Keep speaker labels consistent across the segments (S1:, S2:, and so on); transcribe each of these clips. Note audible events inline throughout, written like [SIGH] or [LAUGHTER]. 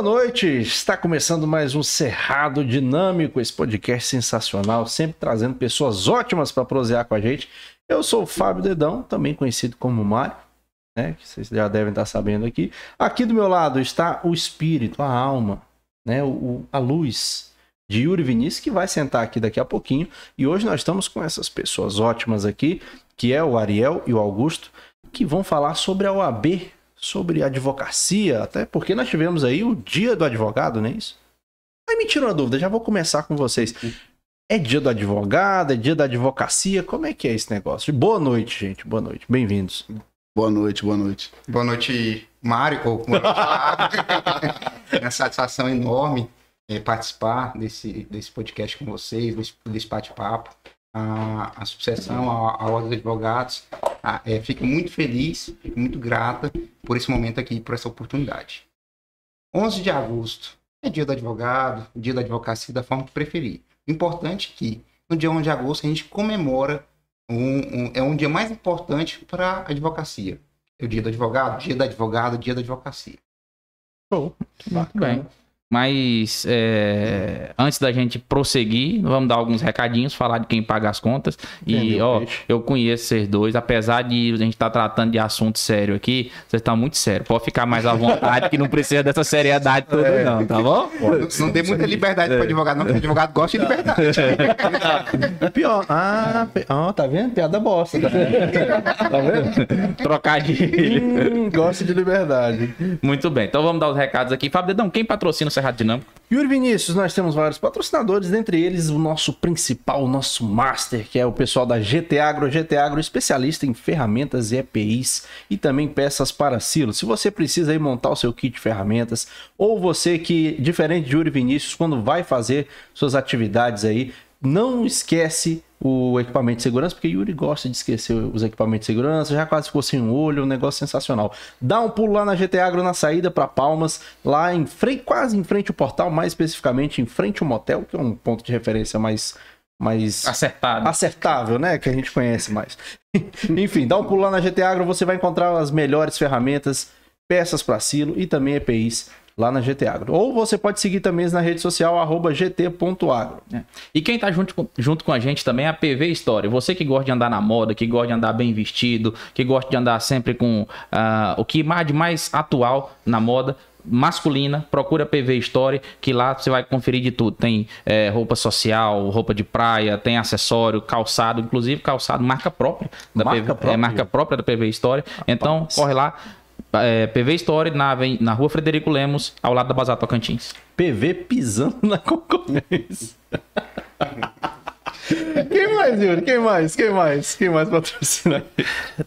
S1: Boa noite, está começando mais um Cerrado Dinâmico, esse podcast sensacional, sempre trazendo pessoas ótimas para prosear com a gente. Eu sou o Fábio Dedão, também conhecido como Mário, né, que vocês já devem estar sabendo aqui. Aqui do meu lado está o espírito, a alma, né, o, a luz de Yuri Vinícius, que vai sentar aqui daqui a pouquinho. E hoje nós estamos com essas pessoas ótimas aqui, que é o Ariel e o Augusto, que vão falar sobre a OAB sobre advocacia, até porque nós tivemos aí o dia do advogado, não é isso? Aí me tira uma dúvida, já vou começar com vocês. É dia do advogado, é dia da advocacia, como é que é esse negócio? Boa noite, gente, boa noite, bem-vindos.
S2: Boa noite, boa noite.
S3: Boa noite, Mário. Ou, boa noite, [LAUGHS] é uma satisfação enorme é, participar desse, desse podcast com vocês, desse, desse bate-papo a, a sucessão, a, a Ordem dos Advogados. A, é, fico muito feliz, fico muito grata por esse momento aqui, por essa oportunidade. 11 de agosto é dia do advogado, dia da advocacia da forma que preferir. O importante é que no dia 11 de agosto a gente comemora, um, um é um dia mais importante para a advocacia. É o dia do advogado, dia da advogada, dia da advocacia.
S4: Show. Muito bem. Mas é, antes da gente prosseguir, vamos dar alguns recadinhos, falar de quem paga as contas. e, ó, eu conheço vocês dois, apesar de a gente estar tá tratando de assunto sério aqui, vocês estão muito sérios. Pode ficar mais à vontade, que não precisa dessa seriedade toda, é. não, tá bom?
S3: Não, não dê muita liberdade é. para advogado, não, porque advogado gosta de liberdade.
S1: É [LAUGHS] pior. Ah, oh, tá vendo? Piada bosta. Tá vendo?
S4: Tá vendo? Trocadilho.
S1: Hum, gosta de liberdade.
S4: Muito bem, então vamos dar os recados aqui. Fábio Dedão, quem patrocina o Cerrado.
S1: Yuri Vinícius, nós temos vários patrocinadores, dentre eles o nosso principal, o nosso master, que é o pessoal da GT Agro. GT Agro, especialista em ferramentas e EPIs e também peças para silo. Se você precisa aí montar o seu kit de ferramentas, ou você que, diferente de Yuri Vinícius, quando vai fazer suas atividades aí, não esquece o equipamento de segurança, porque Yuri gosta de esquecer os equipamentos de segurança, já quase ficou sem um olho, um negócio sensacional. Dá um pulo lá na GT Agro na saída para Palmas, lá em frente, quase em frente ao portal, mais especificamente em frente ao motel, que é um ponto de referência mais mais
S4: acertado.
S1: acertável, né, que a gente conhece mais. [LAUGHS] Enfim, dá um pulo lá na GT Agro, você vai encontrar as melhores ferramentas, peças para silo e também EPIs lá na GT Agro. Ou você pode seguir também na rede social, arroba gt.agro.
S4: É. E quem está junto, com, junto com a gente também é a PV História. Você que gosta de andar na moda, que gosta de andar bem vestido, que gosta de andar sempre com uh, o que mais de mais atual na moda, masculina, procura PV Story, que lá você vai conferir de tudo. Tem é, roupa social, roupa de praia, tem acessório, calçado, inclusive calçado marca própria da marca PV, própria. É, marca própria da PV Story. Então, corre lá, é, PV Story na, na rua Frederico Lemos, ao lado da Bazar Tocantins.
S1: PV pisando na concorrência. [LAUGHS] Quem mais, Yuri? Quem mais? Quem mais? Quem mais patrocina?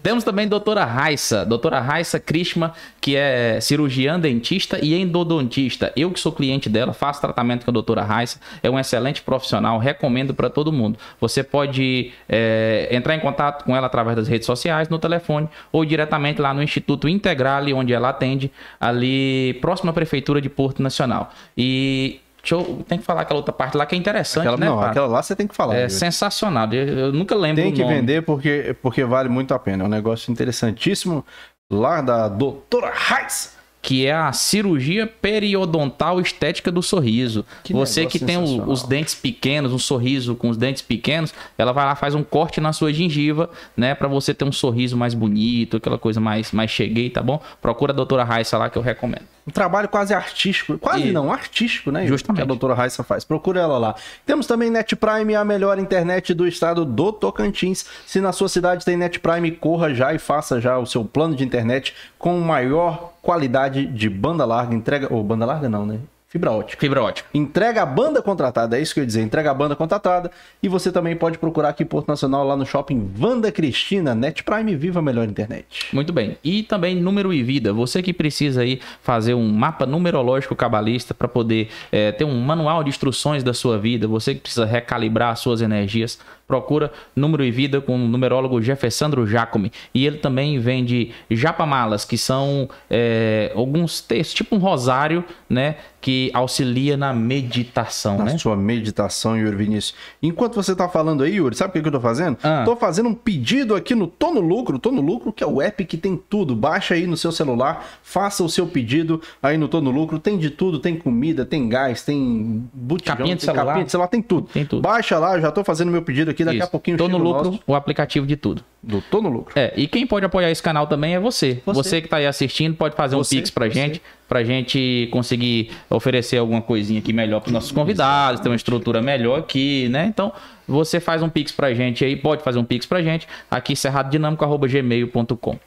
S4: Temos também doutora Raissa, doutora Raissa Krishma, que é cirurgiã dentista e endodontista. Eu que sou cliente dela, faço tratamento com a doutora Raissa, é um excelente profissional, recomendo para todo mundo. Você pode é, entrar em contato com ela através das redes sociais, no telefone, ou diretamente lá no Instituto Integrale, onde ela atende, ali próximo à Prefeitura de Porto Nacional. E eu, tem que falar aquela outra parte lá que é interessante,
S1: aquela,
S4: né?
S1: Não, aquela lá você tem que falar.
S4: É sensacional. Eu, eu, nunca lembro.
S1: Tem que vender porque, porque vale muito a pena. É um negócio interessantíssimo lá da doutora Reis
S4: que é a cirurgia periodontal estética do sorriso. Que Você que tem o, os dentes pequenos, um sorriso com os dentes pequenos, ela vai lá faz um corte na sua gengiva, né, para você ter um sorriso mais bonito, aquela coisa mais mais cheguei, tá bom? Procura a doutora Raissa lá que eu recomendo.
S1: Um trabalho quase artístico, quase e... não, artístico, né?
S4: Justamente.
S1: Que a doutora Raissa faz. Procura ela lá. Temos também Net Prime, a melhor internet do estado do Tocantins. Se na sua cidade tem Net Prime, corra já e faça já o seu plano de internet com maior qualidade de banda larga. Entrega. Ou banda larga não, né? Fibra ótica.
S4: Fibra ótica.
S1: Entrega a banda contratada, é isso que eu ia dizer. Entrega a banda contratada. E você também pode procurar aqui em Porto Nacional, lá no shopping Vanda Cristina, Net Prime, viva a melhor internet.
S4: Muito bem. E também número e vida. Você que precisa aí fazer um mapa numerológico cabalista para poder é, ter um manual de instruções da sua vida. Você que precisa recalibrar as suas energias procura Número e Vida com o numerólogo Jeffersandro Jacome. E ele também vende japamalas, que são é, alguns textos, tipo um rosário, né? Que auxilia na meditação,
S1: Na
S4: né?
S1: sua meditação, Yuri Vinícius. Enquanto você tá falando aí, Yuri, sabe o que, que eu tô fazendo?
S4: Ah.
S1: Tô fazendo um pedido aqui no Tô no Lucro. Tô no Lucro, que é o app que tem tudo. Baixa aí no seu celular, faça o seu pedido aí no Tô no Lucro. Tem de tudo, tem comida, tem gás, tem botijão,
S4: Capinha de
S1: tem
S4: celular.
S1: capinha de celular, tem tudo.
S4: Tem tudo.
S1: Baixa lá, eu já tô fazendo meu pedido aqui, daqui a
S4: Isso.
S1: pouquinho
S4: Tô no lucro,
S1: nosso
S4: o aplicativo de tudo.
S1: do Tô no Lucro.
S4: É, e quem pode apoiar esse canal também é você.
S1: Você.
S4: Você, que tá aí assistindo pode fazer
S1: Você,
S4: um pix pra
S1: você.
S4: gente, pra gente conseguir oferecer alguma coisinha aqui melhor pros nossos convidados, ter uma estrutura melhor aqui, né? Então, você faz um pix pra gente aí, pode fazer um pix pra gente, aqui cerradodinâmico.gmail.com.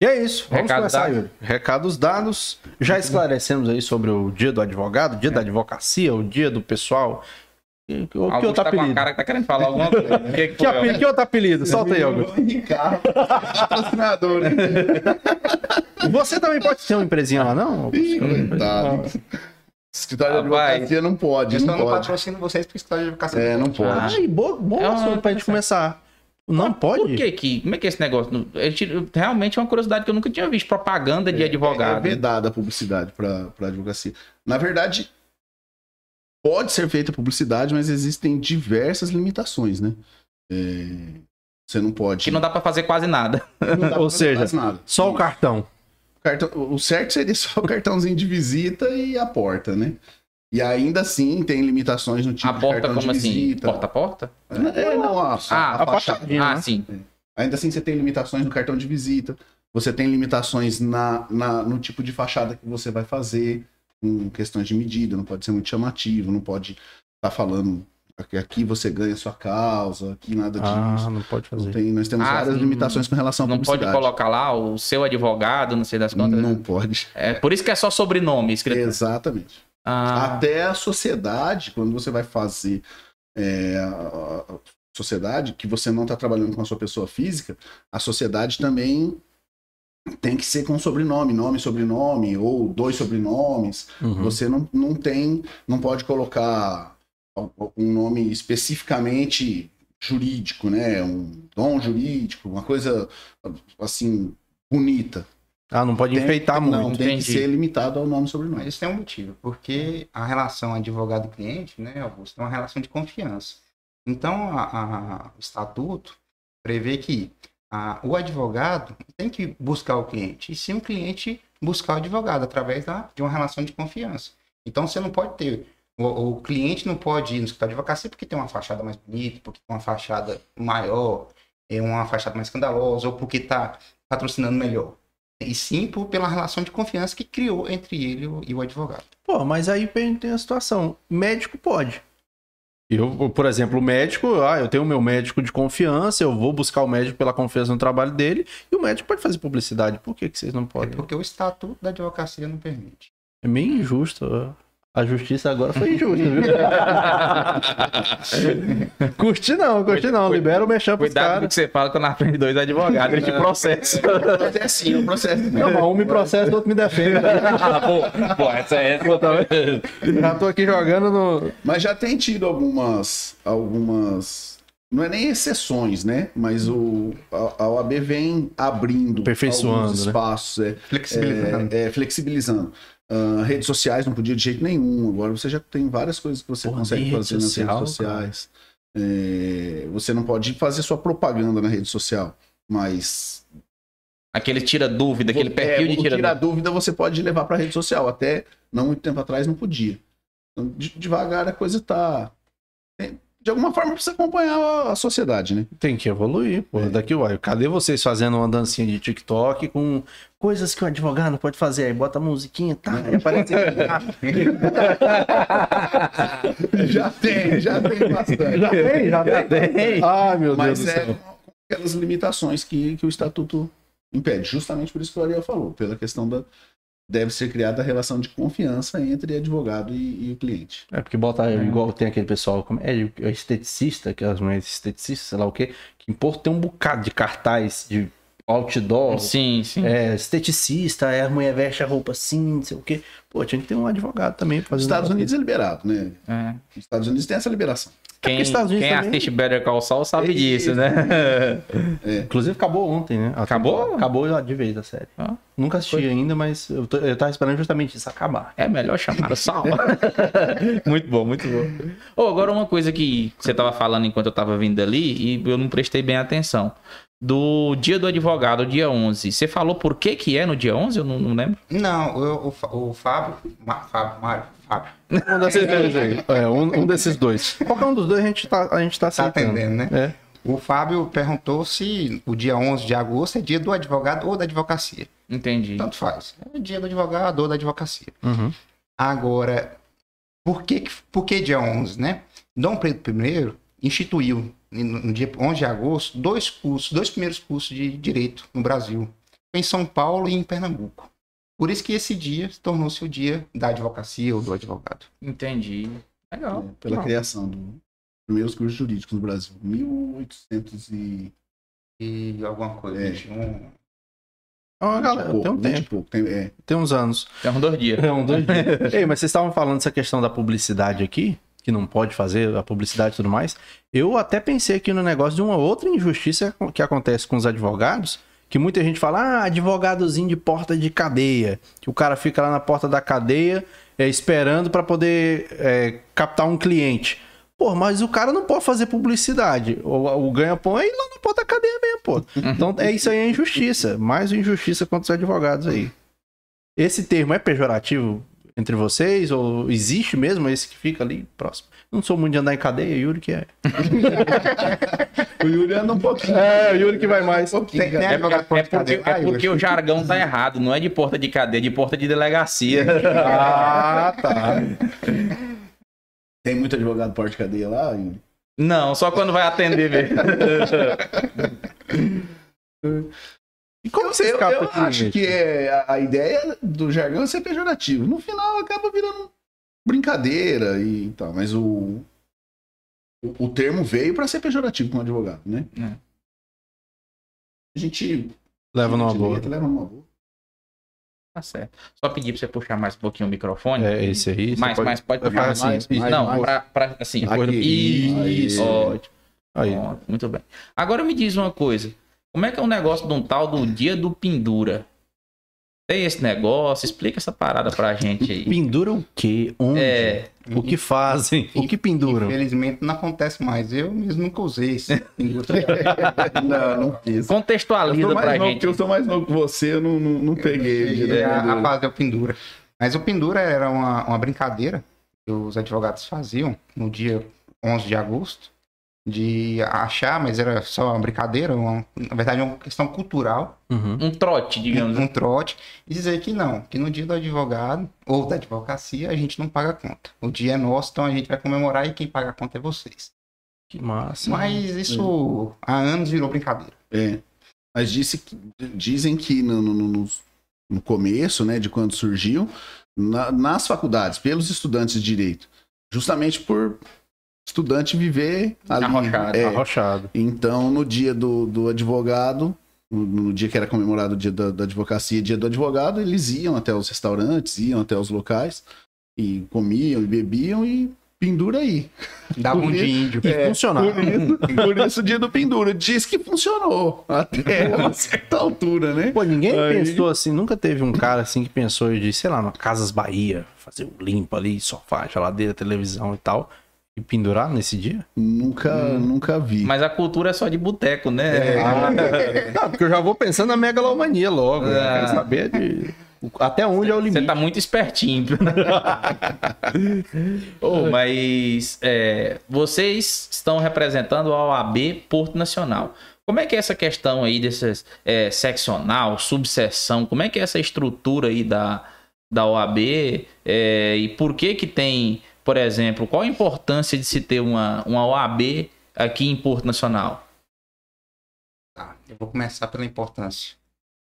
S1: E é isso, vamos
S4: Recado
S1: começar,
S4: dado.
S1: Yuri. Recados dados. Já esclarecemos aí sobre o dia do advogado, o dia da advocacia, o dia do pessoal. Que, que, que outro
S4: tá com a
S1: apelido?
S4: cara que tá querendo falar alguma coisa. O [LAUGHS] que, que
S1: Que,
S4: foi,
S1: apelido, que outro apelido? Solta aí, Augusto.
S2: Ricardo, patrocinador. né? [LAUGHS]
S1: Você também pode ter uma empresinha lá, não?
S2: Ih, Coitado. Escritório de advocacia não pode,
S3: Eu só
S2: não
S3: não
S2: pode.
S3: patrocino vocês porque escritório de advocacia.
S2: É, não pode.
S1: Ai, bom, bom
S4: É
S1: assunto pra gente começar. Não pode?
S4: Por que que? Como é que é esse negócio? Realmente é uma curiosidade que eu nunca tinha visto. Propaganda de
S2: É
S4: advogado.
S2: vedada a publicidade para advocacia. Na verdade, pode ser feita publicidade, mas existem diversas limitações, né? É, você não pode.
S4: que não dá pra fazer quase nada. [LAUGHS]
S2: não dá pra
S1: Ou seja,
S2: nada.
S1: Só o cartão.
S2: Cartão- o certo seria só o cartãozinho de visita e a porta, né? E ainda assim tem limitações no tipo
S4: a
S2: de
S4: porta,
S2: cartão
S4: como
S2: de
S4: assim?
S2: visita.
S4: Porta a porta?
S2: É, não, a,
S4: Ah,
S2: a,
S1: a
S2: fachada.
S1: fachadinha.
S4: Ah,
S1: né?
S4: sim.
S2: Ainda assim você tem limitações no cartão de visita. Você tem limitações na, na- no tipo de fachada que você vai fazer, com questões de medida, não pode ser muito chamativo, não pode estar falando que aqui você ganha sua causa, aqui nada disso.
S1: Ah, não pode fazer.
S2: Tem- nós temos
S4: Ah,
S2: várias limitações com relação à
S4: Não pode colocar lá o seu advogado, não sei das contas.
S2: Não pode.
S4: É por isso que é só sobrenome escrito.
S2: Exatamente.
S4: Ah,
S2: Até a sociedade, quando você vai fazer é, a sociedade, que você não está trabalhando com a sua pessoa física, a sociedade também tem que ser com sobrenome, nome, sobrenome, ou dois sobrenomes.
S1: Uhum.
S2: Você não, não tem, não pode colocar um nome especificamente jurídico, né? Um dom jurídico, uma coisa assim bonita.
S1: Ah, não pode
S2: Tem-
S1: enfeitar
S2: não,
S1: muito.
S2: tem
S4: entendi.
S2: que ser limitado ao nome e sobrenome.
S3: Isso tem um motivo, porque a relação advogado-cliente, né, Augusto, é uma relação de confiança. Então, a- a- o estatuto prevê que a- o advogado tem que buscar o cliente, e sim o cliente buscar o advogado através da, de uma relação de confiança. Então, você não pode ter. O, o cliente não pode ir no escritório de advocacia porque tem uma fachada mais bonita, porque tem uma fachada maior, é uma fachada mais escandalosa, ou porque está patrocinando melhor. E sim por, pela relação de confiança que criou entre ele e o- advogado.
S1: Pô, mas aí tem a situação. Médico pode. Eu, por exemplo, o médico, ah, eu tenho o meu médico de confiança, eu vou buscar o médico pela confiança no trabalho dele, e o médico pode fazer publicidade. Por que, que vocês não
S3: É
S1: podem?
S3: porque o estatuto da advocacia não permite.
S1: É meio injusto. A justiça agora foi injusta, viu? [LAUGHS] curti não, curti não. Libera o mexão pros
S4: cuidado com o
S1: caras.
S4: que você fala quando aprende dois advogados, eles te processam.
S2: Processinho, processo.
S1: Não, mas um me processa, o outro me defende. [LAUGHS]
S4: ah, pô, pô, essa é essa.
S1: Tá vendo? Já tô aqui jogando no.
S2: Mas já tem tido algumas. algumas. Não é nem exceções, né? Mas o, a, a OAB vem abrindo
S1: Aperfeiçoando,
S2: alguns
S1: né?
S2: espaços, é,
S3: Flexibilizando.
S2: é, é, flexibilizando. Ah, redes sociais não podia de jeito nenhum. Agora você já tem várias coisas que você
S1: Porra,
S2: consegue fazer nas
S1: social,
S2: redes sociais. É, você não pode fazer sua propaganda na rede social, mas
S4: Aquele tira dúvida, aquele
S2: é,
S4: perfil de
S2: o
S4: tira
S2: tirar
S4: dúvida.
S2: você pode levar para rede social. Até não muito tempo atrás não podia. Então, de- devagar a coisa tá. tem- De alguma forma precisa acompanhar a, sociedade, né?
S1: Tem que evoluir, pô. Daqui, uai. Cadê vocês fazendo uma dancinha de TikTok com coisas que o advogado pode fazer? Aí bota a musiquinha, tá? Aí aparece. [LAUGHS]
S2: já tem, já tem bastante.
S1: já tem, já tem. Ai, meu Deus
S2: Mas
S1: do
S2: é
S1: céu.
S2: com aquelas limitações que, que o estatuto impede. Justamente por isso que o Ariel falou, pela questão da. Deve ser criada a relação de confiança entre advogado e, e o cliente.
S1: É porque bota igual tem aquele pessoal, como é, é esteticista, que as mulheres esteticistas, sei lá o quê, que importa tem um bocado de cartaz de outdoor,
S4: Sim, sim.
S1: é, esteticista, aí a mulher veste a roupa assim, não sei o quê. Pô, tinha que ter um advogado também fazer.
S2: Estados Unidos é liberado, né?
S4: É.
S2: Nos Estados Unidos tem essa liberação.
S4: Quem,
S1: Estados Unidos
S4: quem
S1: também-
S4: assiste Better Call Saul sabe
S2: É
S4: disso, né? [LAUGHS]
S1: Inclusive acabou ontem, né?
S4: Acabou?
S1: Acabou de vez a série.
S4: Ah.
S1: Nunca assisti ainda, mas eu, tô- eu tava esperando justamente isso acabar.
S4: É melhor chamar o [LAUGHS] Saul. [LAUGHS] muito bom, muito bom. Ô, agora uma coisa que você tava falando enquanto eu tava vindo ali e eu não prestei bem atenção. Do dia do advogado, dia 11. Você falou por que que é no dia 11? Eu não, não lembro.
S3: Não, o, o, o Fábio, Ma- Fábio, Mário, Fábio,
S1: Um desses dois aí. É, um, um desses dois. Qualquer um dos dois a gente tá, a gente tá
S3: tá atendendo, né?
S1: É.
S3: O Fábio perguntou se o dia 11 de agosto é dia do advogado ou da advocacia.
S4: Entendi.
S3: Tanto faz. É dia do advogado ou da advocacia.
S1: Uhum.
S3: Agora, por que, que- por que dia 11, né? Dom Pedro I instituiu, no dia 11 de agosto, dois cursos, dois primeiros cursos de direito no Brasil. Em São Paulo e em Pernambuco. Por isso que esse dia tornou-se o dia da advocacia ou do advogado.
S4: Entendi. Legal.
S2: É, pela
S4: Não.
S2: criação dos primeiros cursos jurídicos no Brasil. 1800 e...
S3: E alguma coisa.
S2: É.
S3: 21.
S1: Ó, galera,
S2: pouco,
S1: tem um
S2: 20 e
S1: tempo,
S2: pouco. Tem, é.
S1: tem uns anos.
S4: Tem uns dois dias.
S1: É um dois [LAUGHS] dias. Ei, mas vocês estavam falando dessa questão da publicidade aqui, que não pode fazer a publicidade e tudo mais. Eu até pensei aqui no negócio de uma outra injustiça que acontece com os advogados, que muita gente fala, ah, advogadozinho de porta de cadeia, que o cara fica lá na porta da cadeia é, esperando para poder é, captar um cliente. Pô, mas o cara não pode fazer publicidade. O, o ganha-pão é ir lá na porta da cadeia mesmo, pô. Então, é isso aí é injustiça. Mais injustiça contra os advogados aí. Esse termo é pejorativo entre vocês? Ou existe mesmo esse que fica ali próximo? Não sou muito de andar em cadeia, Yuri que é. [LAUGHS]
S2: O Yuri anda um pouquinho.
S1: É, o Yuri que vai mais.
S3: Tem, tem
S4: É, é
S3: por
S4: porque,
S3: cadeia.
S4: é porque o jargão tá errado. Não é de porta de cadeia, é de porta de delegacia. [LAUGHS]
S1: Ah, tá.
S2: Tem muito advogado porta de cadeia lá, Yuri?
S4: Não, só quando vai atender mesmo. [LAUGHS]
S1: E como você
S2: eu,
S1: escapa
S2: eu
S1: aqui,
S2: acho que é, a, a ideia do jargão é ser pejorativo. No final acaba virando brincadeira e tal, mas o, o, o termo veio para ser pejorativo com o advogado, né?
S4: É.
S2: A gente
S1: Leva numa boa.
S2: leva numa boa.
S4: Tá certo. Só pedir pra você puxar mais um pouquinho o microfone.
S1: É esse aí. você
S4: mais, mais, pode puxar
S2: mais,
S4: assim.
S2: mais, mais,
S4: não,
S2: mais.
S4: Pra, pra, assim.
S2: Aqui. Isso.
S4: Ótimo.
S1: Aí.
S4: Pronto, muito bem. Agora me diz uma coisa. Como é que é um negócio de um tal do dia do pendura? Tem esse negócio? Explica essa parada pra gente aí.
S1: Pendura o quê? Onde?
S4: É,
S1: O que fazem? O que penduram?
S3: Infelizmente não acontece mais. Eu mesmo nunca usei esse. [LAUGHS]
S2: não, não fiz. Eu
S4: contextualiza
S2: sou
S4: pra
S2: mais novo,
S4: gente.
S2: porque eu sou mais novo que você, eu não, não, não peguei. da
S3: a, a
S2: pendura.
S3: fazer o pendura. Mas o pendura era uma, uma brincadeira que os advogados faziam no dia 11 de agosto, de achar, mas era só uma brincadeira, uma- na verdade é uma questão cultural,
S1: Uhum.
S4: Um trote, digamos.
S3: um, um trote, e dizer que não, que no dia do advogado ou da advocacia a gente não paga conta. O dia é nosso, então a gente vai comemorar e quem paga a conta é vocês.
S1: Que massa.
S3: Mas isso há anos virou brincadeira.
S2: É. Mas disse que- dizem que no, no- no- no- no começo, né, de quando surgiu, na- nas faculdades, pelos estudantes de direito, justamente por estudante viver ali.
S4: Arrochado,
S2: É,
S1: Arrochado.
S2: Então, no dia do, do advogado, no, no dia que era comemorado o dia da, da advocacia e dia do advogado, eles iam até os restaurantes, iam até os locais e comiam e bebiam e pendura aí.
S3: Dava um
S2: Por
S3: de índio.
S1: E
S2: É,
S1: funcionava.
S2: Por isso, por isso o dia do pendura. Diz que funcionou até [LAUGHS] uma certa altura, né?
S1: Pô, ninguém
S2: Aí-
S1: pensou assim, nunca teve um cara assim que pensou de, sei lá, no Casas Bahia, fazer o limpo ali, sofá, geladeira, televisão e tal, e pendurar nesse dia?
S2: Nunca, nunca vi.
S4: Mas a cultura é só de boteco, né? [LAUGHS]
S1: Ah, porque eu já vou pensando na megalomania logo. Eu
S4: Ah.
S1: quero saber de até onde é o
S4: Você
S1: limite.
S4: tá muito espertinho. [LAUGHS] Ô, mas é, vocês estão representando a OAB Porto Nacional. Como é que é essa questão aí dessas é, seccional, subseção? Como é que é essa estrutura aí da, da OAB? É, e por que que tem, por exemplo, qual a importância de se ter uma, uma OAB aqui em Porto Nacional?
S3: Tá, eu vou começar pela importância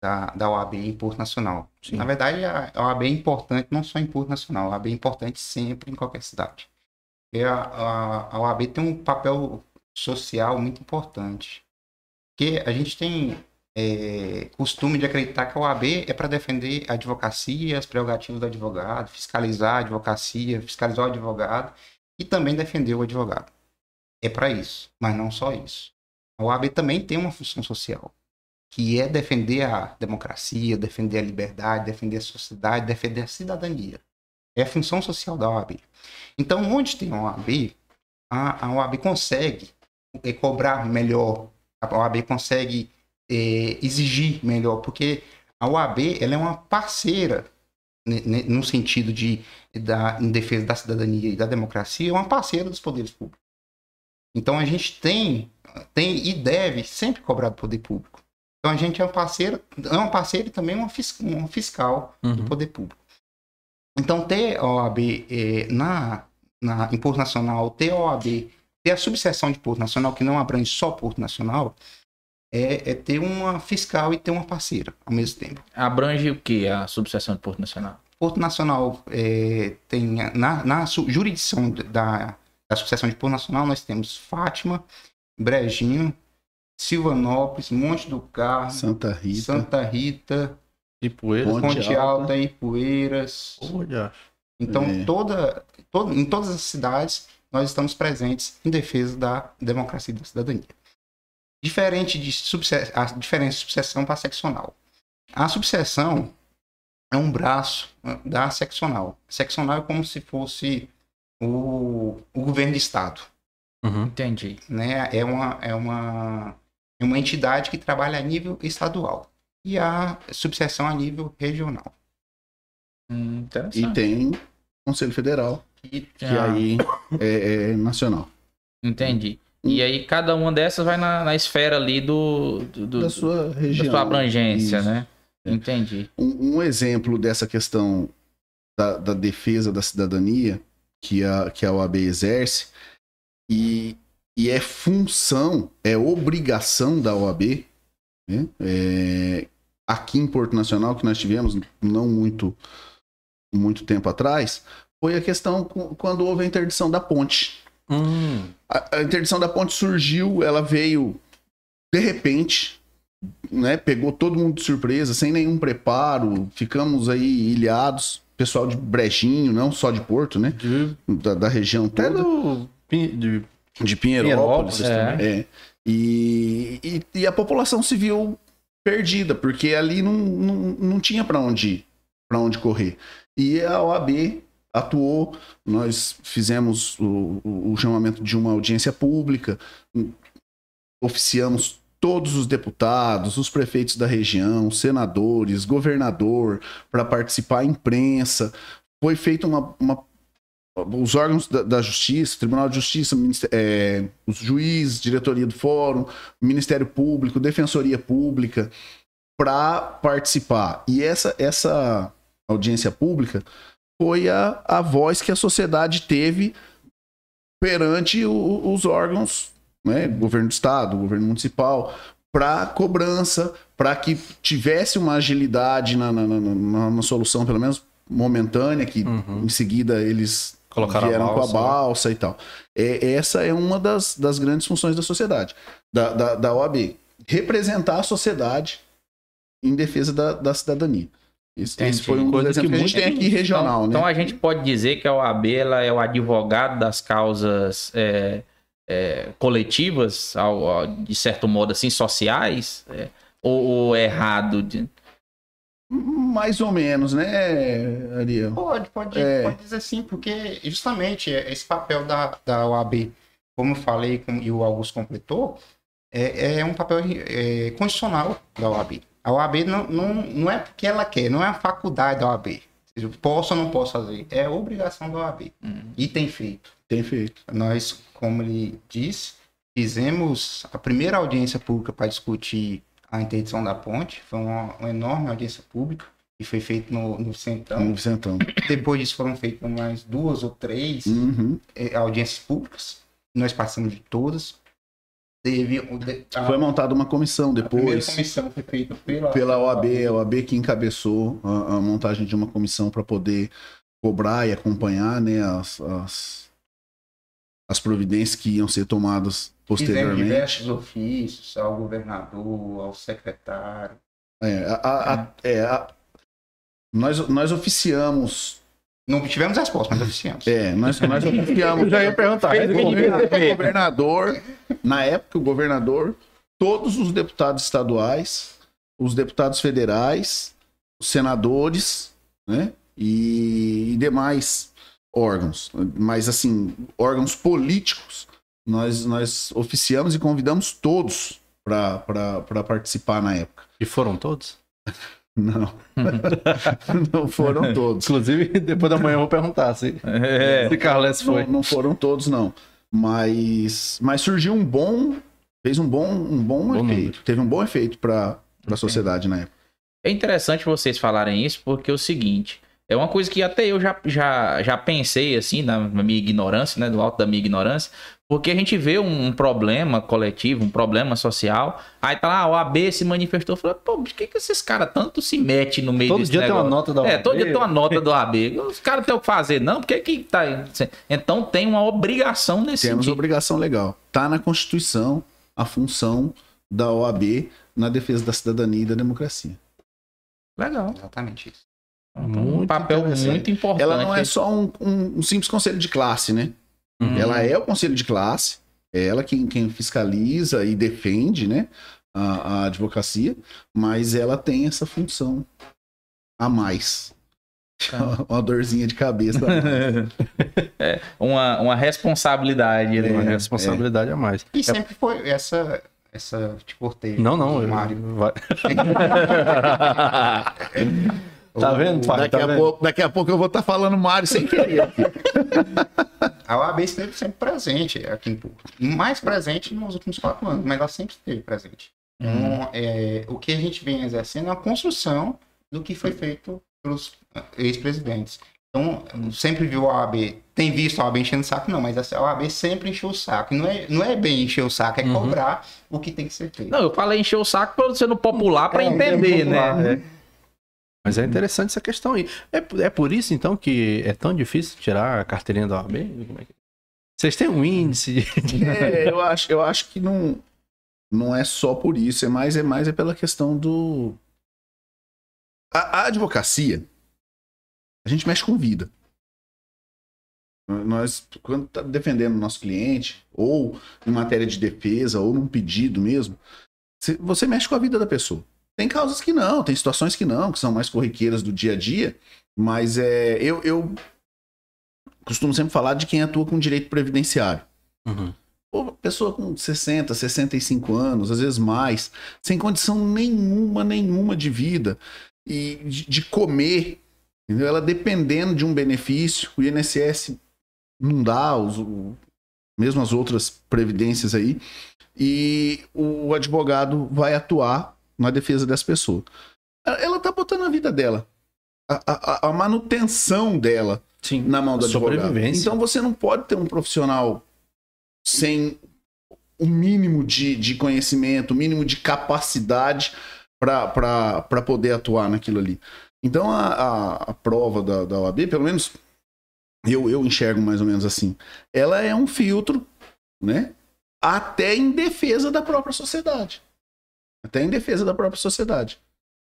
S3: da, da OAB em Porto Nacional.
S1: Sim.
S3: Na verdade, a OAB é importante não só em Porto Nacional, a OAB é importante sempre em qualquer cidade. E a, a, a OAB tem um papel social muito importante. Porque a gente tem é, costume de acreditar que a OAB é para defender a advocacia, as prerrogativas do advogado, fiscalizar a advocacia, fiscalizar o advogado e também defender o advogado. É para isso, mas não só isso. A OAB também tem uma função social, que é defender a democracia, defender a liberdade, defender a sociedade, defender a cidadania. É a função social da OAB. Então, onde tem a OAB, a, a OAB consegue é, cobrar melhor, a OAB consegue é, exigir melhor, porque a OAB ela é uma parceira né, né, no sentido de da, em defesa da cidadania e da democracia, é uma parceira dos poderes públicos. Então a gente tem, tem e deve sempre cobrar do poder público. Então a gente é um parceiro, é um parceiro e também um, um fiscal uhum. do poder público. Então ter a OAB é, na, na Porto Nacional, ter a OAB, ter a subseção de Porto Nacional, que não abrange só Porto Nacional, é, é, ter uma fiscal e ter uma parceira ao mesmo tempo.
S4: Abrange o que a subseção de Porto Nacional?
S3: Porto Nacional é, tem na, na jurisdição da, da sucessão de Porto Nacional nós temos Fátima, Brejinho, Silvanópolis, Monte do Carmo,
S2: Santa Rita,
S3: Santa Rita,
S1: Ipueiras,
S3: Ponte, Ponte Alta, Alta Ipueiras.
S1: Olha.
S3: Então é. toda, toda, em todas as cidades nós estamos presentes em defesa da democracia e da cidadania diferente de a diferença de subseção para seccional. A subseção é um braço né, da seccional. A seccional é como se fosse o, o governo de estado.
S4: Uhum. Entendi.
S3: Né? É, uma, é, uma, é uma entidade que trabalha a nível estadual. E a subseção a nível regional.
S2: Hum, e tem Conselho Federal, e, que ah. aí é, é nacional.
S4: Entendi. E aí cada uma dessas vai na, na esfera ali do, do,
S2: da sua região.
S4: Da sua abrangência, Isso. né? Entendi.
S2: Um, um, exemplo dessa questão da, da, defesa da cidadania que a, que a OAB exerce e, e é função, é obrigação da OAB, né? É, aqui em Porto Nacional, que nós tivemos não muito, muito tempo atrás, foi a questão quando houve a interdição da ponte.
S1: Hum.
S2: A, a, interdição da ponte surgiu, ela veio de repente, né? Pegou todo mundo de surpresa, sem nenhum preparo, ficamos aí ilhados. Pessoal de Brejinho, não só de Porto, né? De... Da, da, região toda.
S1: Do... De...
S2: de Pinheirópolis, é. é. E, e, e, a população civil perdida, porque ali não, não, não tinha para onde ir, onde correr. E a OAB atuou, nós fizemos o, o, chamamento de uma audiência pública, oficiamos todos os deputados, os prefeitos da região, senadores, governador, para participar, a imprensa. Foi feita uma, uma os órgãos da, da, Justiça, Tribunal de Justiça, é, os juízes, diretoria do Fórum, Ministério Público, Defensoria Pública, para participar. E essa, essa audiência pública foi a, a voz que a sociedade teve perante o, os órgãos, né, governo do estado, governo municipal, para cobrança, para que tivesse uma agilidade na, na, na, na, solução, pelo menos momentânea, que uhum. em seguida eles Colocaram vieram a balsa, com a balsa e tal. É, essa é uma das, das grandes funções da sociedade, da, da, da OAB. Representar a sociedade em defesa da, da cidadania. Esse foi um coisa que, que a gente tem aqui regional,
S4: então,
S2: né?
S4: Então a gente pode dizer que a OAB ela é o advogado das causas é, é, coletivas, ao, ao, de certo modo assim, sociais? É, ou, ou, é errado? De...
S2: Mais ou menos, né, Ariel?
S3: Pode, pode, é. pode dizer sim, porque justamente esse papel da, da OAB, como eu falei como, e o Augusto completou, é, é um papel é, constitucional da OAB. A OAB não, não, não é porque ela quer, não é a faculdade da OAB. Eu posso ou não posso fazer. É obrigação da OAB. Uhum. E tem feito.
S2: Tem feito.
S3: Nós, como ele disse, fizemos a primeira audiência pública para discutir a interdição da ponte. Foi uma, uma enorme audiência pública e foi feito no, no Vicentão.
S2: No Vicentão.
S3: Depois disso foram feitas mais duas ou três
S2: uhum.
S3: Eh, audiências públicas. Nós passamos de todas. Teve
S2: a, foi montada uma comissão depois.
S3: A comissão foi feita pela,
S2: pela OAB, a OAB que encabeçou a, a montagem de uma comissão para poder cobrar e acompanhar né, as, as, as providências que iam ser tomadas posteriormente.
S3: diversos ofícios ao governador, ao secretário.
S2: É, a- é, a- nós, nós oficiamos.
S3: Não tivemos resposta, mas oficiamos.
S2: É, nós, nós oficiamos.
S1: Já ia perguntar.
S2: o governador, o governador, na época, o governador, todos os deputados estaduais, os deputados federais, os senadores, né? E, e demais órgãos. Mas, assim, órgãos políticos, nós, nós oficiamos e convidamos todos para participar na época.
S1: E foram todos? [LAUGHS]
S2: Não. [LAUGHS] Não foram todos.
S1: Inclusive, depois da manhã eu vou perguntar se,
S4: É.
S1: se Carles foi.
S2: Não, não foram todos, não. Mas, mas surgiu um bom. Fez um bom, um bom,
S1: Bom
S2: efeito.
S1: número.
S2: Teve um bom efeito para a sociedade na época.
S4: É interessante vocês falarem isso, porque é o seguinte. É uma coisa que até eu já, já, já pensei, assim, na na minha ignorância, né? Do alto da minha ignorância. Porque a gente vê um, um problema coletivo, um problema social. Aí tá lá, a OAB se manifestou. Falou, pô, por que, que esses caras tanto se metem no meio
S1: Todo
S4: desse
S1: dia tem uma nota da
S4: É,
S1: OAB.
S4: todo dia tem uma nota do OAB. Os caras têm o que fazer, não? Por que que tá... Então tem uma obrigação nesse
S2: Temos
S4: sentido.
S2: obrigação legal. Tá na Constituição a função da OAB na defesa da cidadania e da democracia.
S4: Legal.
S3: Exatamente isso.
S4: Então, um papel muito importante.
S2: Ela não é só um, um- um simples conselho de classe, né?
S1: Uhum.
S2: Ela é o conselho de classe, é ela quem, quem fiscaliza e defende, né? A, a advocacia, mas ela tem essa função a mais.
S4: Tá. [LAUGHS]
S2: Uma dorzinha de cabeça. [LAUGHS]
S4: É, uma, uma responsabilidade. né?
S1: Uma
S2: É,
S1: responsabilidade a mais.
S3: E sempre foi essa. Essa te cortei.
S1: Não, não. eu-
S3: Mário.
S1: vai- [LAUGHS] tá vendo, pai?
S2: daqui,
S1: Tá
S2: a
S1: vendo?
S2: pouco, daqui a pouco eu vou estar falando Mário sem querer. [LAUGHS]
S3: A OAB esteve sempre presente aqui em Porto. Mais presente nos últimos quatro anos, mas ela sempre esteve presente. Então, é, o que a gente vem exercendo é a construção do que foi feito pelos ah, ex-presidentes. Então, sempre viu a OAB, tem visto a OAB enchendo o saco, não, mas a OAB sempre encheu o saco. Não é, não é bem encher o saco, é
S1: Uhum.
S3: cobrar o que tem que ser feito.
S4: Não, eu falei encher o saco pra você não popular pra
S3: É,
S4: entender,
S3: popular,
S4: né?
S1: É. Mas é interessante essa questão aí. É, é por isso, então, que é tão difícil tirar a carteirinha da OAB? É que- Vocês têm um índice de... [LAUGHS]
S2: É, eu acho, eu acho que não, não é só por isso, é mais, é mais é pela questão do. A, a advocacia, a gente mexe com vida. Nós, quando tá defendendo o nosso cliente, ou em matéria de defesa, ou num pedido mesmo, você mexe com a vida da pessoa. Tem causas que não, tem situações que não, que são mais corriqueiras do dia a dia, mas é, eu, eu costumo sempre falar de quem atua com direito previdenciário.
S1: Uhum.
S2: Pô, pessoa com 60, 65 anos, às vezes mais, sem condição nenhuma, nenhuma de vida e de, de comer, entendeu? ela dependendo de um benefício, o INSS não dá, os, o- mesmo as outras previdências aí, e o advogado vai atuar na defesa dessa pessoa. Ela- tá botando a vida dela, a, a- a manutenção dela
S1: Sim.
S2: na mão do advogado. Então você não pode ter um profissional sem o mínimo de, de conhecimento, o mínimo de capacidade para poder atuar naquilo ali. Então a, a, a prova da, da OAB, pelo menos eu, eu enxergo mais ou menos assim, ela é um filtro, né? Até em defesa da própria sociedade. Até em defesa da própria sociedade.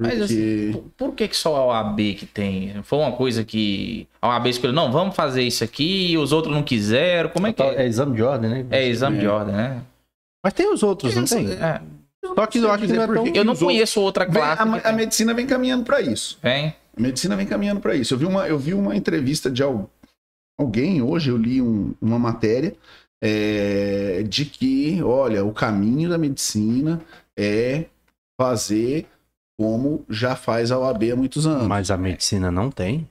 S4: Mas,
S2: Porque...
S4: Por, por que, que só a OAB que tem? Foi uma coisa que a OAB escolheu, não, vamos fazer isso aqui e os outros não quiseram. Como é que é?
S1: É exame de ordem, né?
S4: É exame de
S2: É.
S4: ordem, né?
S1: Mas tem os outros, não tem?
S4: É.
S1: Só que eu acho que não é tão...
S4: Eu não conheço outra
S2: Vem-
S4: classe.
S2: a,
S4: que
S2: a
S4: tem.
S2: medicina vem caminhando para isso.
S4: Vem.
S2: A medicina vem caminhando para isso. Eu vi uma, eu vi uma entrevista de al- alguém, hoje eu li um- uma matéria é, de que, olha, o caminho da medicina é fazer como já faz a OAB há muitos anos.
S1: Mas a medicina não tem.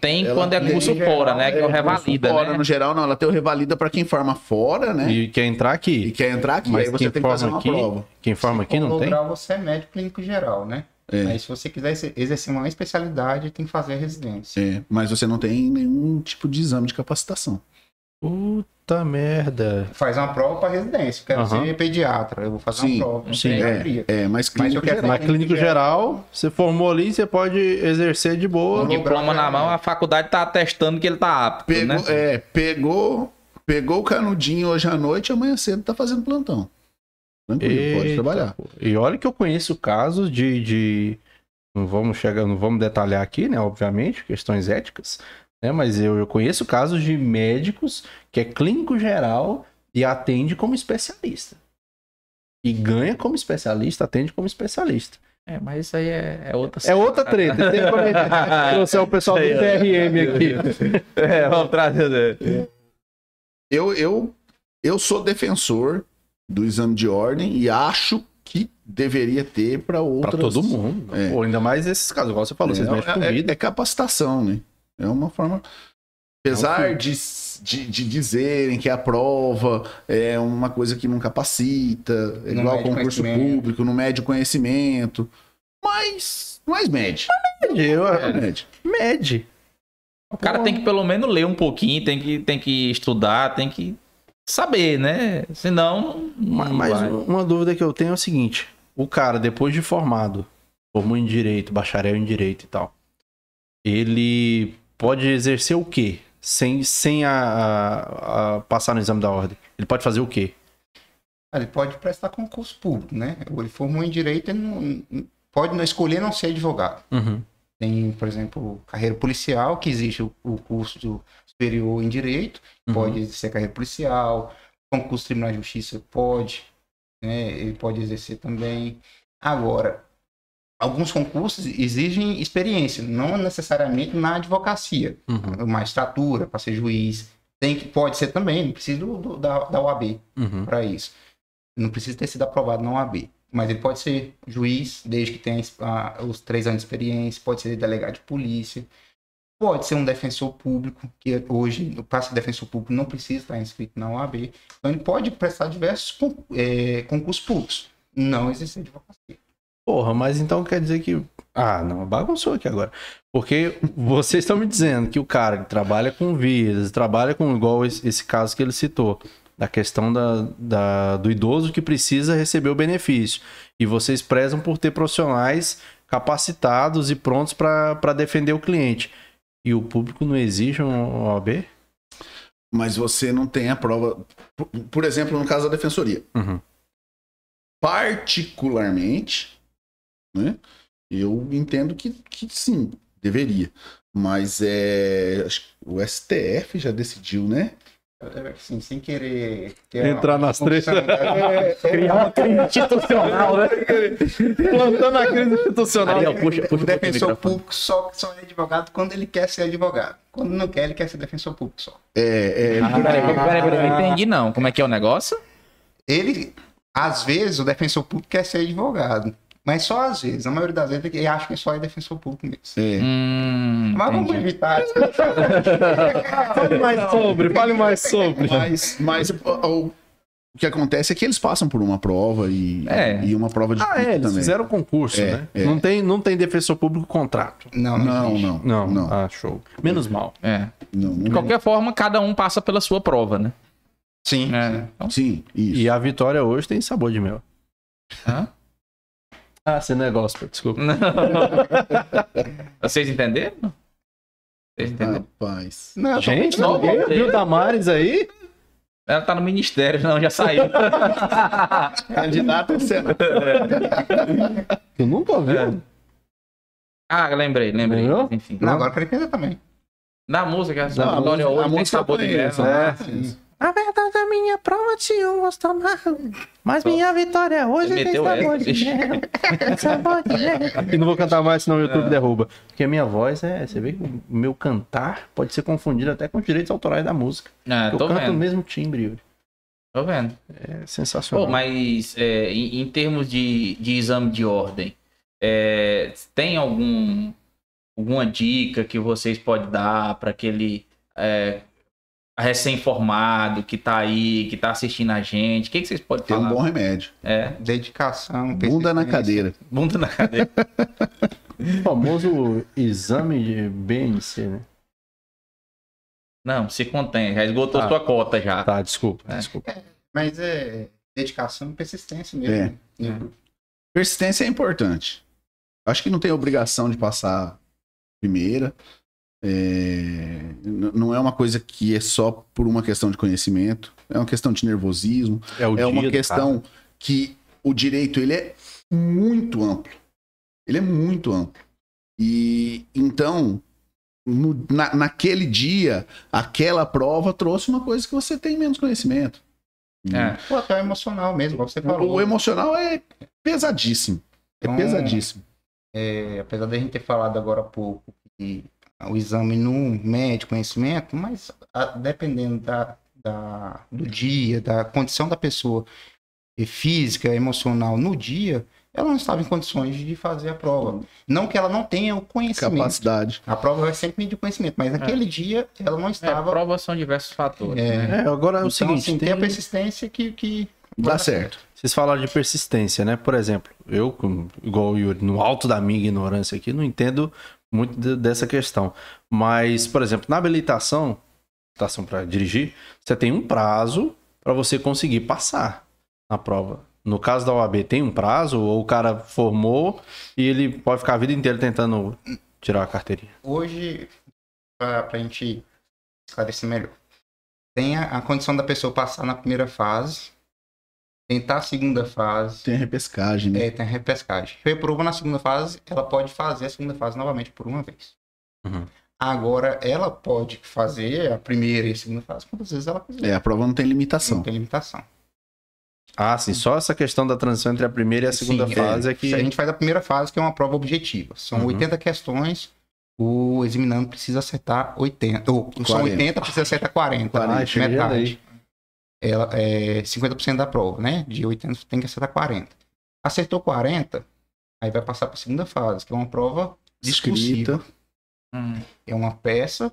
S4: Tem
S2: Ela
S4: quando é curso
S3: geral,
S4: fora, né? Que é o
S2: É,
S4: revalida,
S2: fora,
S4: né?
S2: no geral, não. Ela tem o revalida para quem forma fora, né? E,
S1: E quer entrar aqui.
S2: quer entrar aqui.
S1: Mas
S2: aí você
S1: quem
S2: tem que fazer
S1: forma
S2: uma
S1: aqui-
S2: prova.
S1: Quem forma aqui não tem?
S3: grau, você é médico clínico geral, né?
S2: É.
S3: Mas se você quiser exer- exercer uma especialidade, tem que fazer a residência.
S2: É, mas você não tem nenhum tipo de exame de capacitação.
S1: Puta merda.
S3: Faz uma prova para residência. Quero
S1: Aham.
S3: ser pediatra. Eu vou fazer
S2: Sim,
S3: uma prova.
S1: Sim,
S2: é. É, mas
S3: Mas
S2: clínico
S3: eu quero
S2: geral.
S1: Mas clínico geral, você formou ali, você pode exercer de boa.
S4: Com diploma na mão, a faculdade tá atestando que ele tá apto,
S2: Pegou,
S4: né?
S2: é, pegou, Pegou o canudinho hoje à noite, amanhã cedo tá fazendo plantão. Tranquilo, pode
S1: Eita,
S2: trabalhar.
S1: pô. E olha que eu conheço casos de, de- Não vamos chegar, não vamos detalhar aqui, né? Obviamente, questões éticas. Né, mas eu, eu conheço casos de médicos que é clínico geral e atende como especialista. E ganha como especialista, atende como especialista.
S4: É, mas isso aí é, é outra
S1: É outra treta. Tem gente [LAUGHS] trouxer o pessoal do TRM aqui.
S4: É, vamos trazer.
S2: Eu, eu, eu sou defensor do exame de ordem e acho que deveria ter para outras.
S1: todo mundo.
S2: É.
S1: Pô, ainda mais esses casos, igual você falou, vocês mexem com
S2: é, é-
S1: vida.
S2: é capacitação, né? É uma forma. Apesar de, de, de dizerem que a prova é uma coisa que não capacita, é
S3: Não
S2: igual
S3: mede
S2: concurso público, não mede o conhecimento, mas, mas mede.
S1: Eu,
S2: É, mede.
S1: mede.
S4: O cara tem que pelo menos ler um pouquinho, tem que, tem que estudar, tem que saber, né? Senão. não
S1: Mas, mas uma dúvida que eu tenho é o seguinte: o cara, depois de formado, formou em direito, bacharel em direito e tal, ele pode exercer o quê? Sem, sem a, a- a passar no exame da ordem. Ele pode fazer o quê?
S3: Ele pode prestar concurso público, né? Ou ele formou em direito, ele não, pode não escolher não ser advogado.
S1: Uhum.
S3: Tem, por exemplo, carreira policial, que existe o, o curso superior em direito,
S1: Uhum.
S3: pode exercer carreira policial, concurso tribunal de justiça pode, né? Ele pode exercer também. Agora, alguns concursos exigem experiência, não necessariamente na advocacia,
S1: Uhum.
S3: magistratura, para ser juiz, tem que pode ser também, não precisa do- do- da, da OAB
S1: Uhum.
S3: para isso. Não precisa ter sido aprovado na OAB. Mas ele pode ser juiz, desde que tenha ah, os três anos de experiência, pode ser delegado de polícia, pode ser um defensor público, que hoje, para ser defensor público, não precisa estar inscrito na OAB. Então, ele pode prestar diversos eh, concursos públicos, não exercer advocacia.
S1: Porra, mas então quer dizer que. Ah, não, bagunçou aqui agora. Porque vocês estão me dizendo que o cara que trabalha com vidas, trabalha com igual esse, esse caso que ele citou, da questão da, da- do idoso que precisa receber o benefício. E vocês prezam por ter profissionais capacitados e prontos para defender o cliente. E o público não exige um OAB?
S2: Mas você não tem a prova. Por, por exemplo, no caso da defensoria.
S1: Uhum.
S2: particularmente, né? Eu entendo que, que sim, deveria. Mas é, o STF já decidiu, né?
S3: Assim, sem querer... ter
S1: Entrar
S3: uma
S1: nas
S3: né? [LAUGHS]
S4: Criar uma crise institucional, né?
S1: Plantando a crise institucional.
S4: Ariel, puxa, puxa
S3: o defensor público só, só é advogado quando ele quer ser advogado. Quando não quer, ele quer ser defensor público só.
S2: É, é,
S4: Ah, peraí, peraí, peraí, não entendi não. Como é que é o negócio?
S3: Ele, às vezes, o defensor público quer ser advogado. Mas só às vezes. A maioria das vezes ele acha que só é defensor público mesmo.
S2: é.
S4: Hum,
S3: Mas vamos
S4: entendi.
S3: evitar. [LAUGHS]
S1: Fale mais sobre, fale mais sobre.
S2: Mas, mas o, o- que acontece é que eles passam por uma prova e,
S4: É.
S2: e uma prova de
S1: Ah, é, eles
S2: também.
S1: fizeram concurso,
S2: É,
S1: né?
S2: é.
S1: Não, tem, não tem defensor público contrato.
S3: Não,
S2: Não,
S3: não.
S2: não,
S1: Não,
S2: não.
S1: Ah, show. Menos mal.
S4: É.
S2: não, não
S4: De qualquer forma, cada um passa pela sua prova, né?
S3: Sim.
S4: É. Então,
S2: Sim, isso.
S1: E a vitória hoje tem sabor de mel.
S4: Hã?
S1: Ah, você não é gospel, desculpa. [LAUGHS]
S4: Vocês entenderam? Vocês entenderam?
S2: Rapaz.
S3: Não,
S1: Gente,
S4: Não,
S1: ninguém
S4: você-
S1: viu Damares aí?
S4: Ela tá no ministério, não, já saiu. [LAUGHS]
S2: Candidato a Senado.
S1: Tu nunca ouviu?
S4: ah, lembrei, lembrei.
S1: Lembrou?
S4: Enfim.
S3: Não, agora eu quero entender também.
S4: Da música, a
S2: Não, a música-
S4: hoje
S2: a
S4: tem
S2: música
S4: sabor de mel.
S2: conheço,
S1: É.
S2: Sim.
S1: A verdade é minha prova de um gosto amargo. Mas minha vitória hoje tem sabor
S4: essa,
S1: de mel. Tem sabor de mel. E não vou cantar mais, senão o YouTube derruba. Porque a minha voz é. Você vê que o meu cantar pode ser confundido até com os direitos autorais da música.
S4: Ah,
S1: eu canto
S4: vendo,
S1: o mesmo timbre, Yuri.
S4: tô vendo.
S1: É sensacional.
S4: Pô, mas é, em, em termos de, de exame de ordem, é, tem algum alguma dica que vocês podem dar para aquele é, recém-formado que tá aí, que tá assistindo a gente? O que, que vocês podem
S2: Tem um
S4: falar?
S2: bom remédio.
S4: É,
S3: Dedicação.
S2: Bunda na cadeira.
S4: bunda na cadeira. [LAUGHS]
S1: O famoso exame de BNC, né?
S4: Não, se contém, já esgotou
S1: Tá.
S4: sua cota já.
S1: Tá, desculpa,
S4: É.
S1: desculpa.
S3: Mas é dedicação e persistência mesmo.
S2: É.
S3: né?
S2: Persistência é importante. Acho que não tem obrigação de passar primeira. É, não é uma coisa que é só por uma questão de conhecimento, é uma questão de nervosismo,
S1: É o
S2: é uma questão que o direito ele é muito amplo. Ele é muito amplo. E então, no- na- naquele dia, aquela prova trouxe uma coisa que você tem menos conhecimento.
S4: É.
S3: Ou até o emocional mesmo, igual você
S2: O,
S3: falou.
S2: o emocional é pesadíssimo. É
S3: Então,
S2: pesadíssimo.
S3: É, apesar da gente ter falado agora há pouco que o exame não mede conhecimento, mas a- dependendo da, da- do dia, da condição da pessoa e física, emocional no dia, ela não estava em condições de fazer a prova. Não que ela não tenha o conhecimento.
S2: Capacidade.
S3: A prova vai sempre medir o conhecimento, mas naquele dia ela não
S4: É,
S3: estava.
S4: prova são diversos fatores.
S3: É.
S4: né?
S1: É, agora é o
S3: então,
S1: seguinte,
S3: assim,
S1: tem-
S3: tem a persistência que, que
S2: Dá certo.
S1: Vocês falaram de persistência, né? Por exemplo, eu, igual o Yuri, no alto da minha ignorância aqui, não entendo muito de- dessa questão. Mas, por exemplo, na habilitação, habilitação para dirigir, você tem um prazo para você conseguir passar na prova. No caso da OAB, tem um prazo, ou o cara formou e ele pode ficar a vida inteira tentando tirar a carteirinha.
S3: hoje, para a gente esclarecer melhor, tem a, a condição da pessoa passar na primeira fase, tentar a segunda fase,
S2: Tem a repescagem, né?
S3: é, tem a repescagem. Reprova na segunda fase, ela pode fazer a segunda fase novamente por uma vez.
S1: Uhum.
S3: Agora, ela pode fazer a primeira e a segunda fase quantas vezes ela quiser.
S2: É, a prova não tem
S3: Não
S2: limitação.
S3: tem limitação.
S1: Ah, sim, só essa questão da transição entre a primeira e a segunda
S3: Sim,
S1: fase é, que.
S3: Se a gente faz a primeira fase, que é uma prova objetiva. São
S1: Uhum.
S3: 80 questões, o examinando precisa acertar 80. Ou, são
S2: 40.
S3: 80, precisa acertar 40.
S2: 40,
S1: Ah, cheguei
S3: metade. Ela é 50% da prova, né? De 80 tem que acertar 40. Acertou 40, aí vai passar para a segunda fase, que é uma prova discursiva.
S2: Escrita.
S4: Hum.
S3: É uma peça,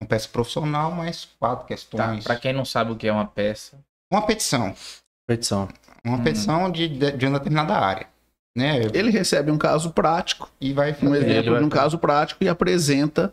S3: uma peça profissional, mais quatro
S4: Tá.
S3: questões.
S4: Pra quem não sabe o que é uma peça.
S3: Uma petição.
S1: Petição.
S3: Uma
S4: Hum.
S3: petição de, de, de uma determinada área. Né?
S2: Ele recebe um caso prático,
S3: E vai
S2: um
S3: fazer.
S1: Ele
S2: exemplo
S1: vai
S2: de um caso prático e apresenta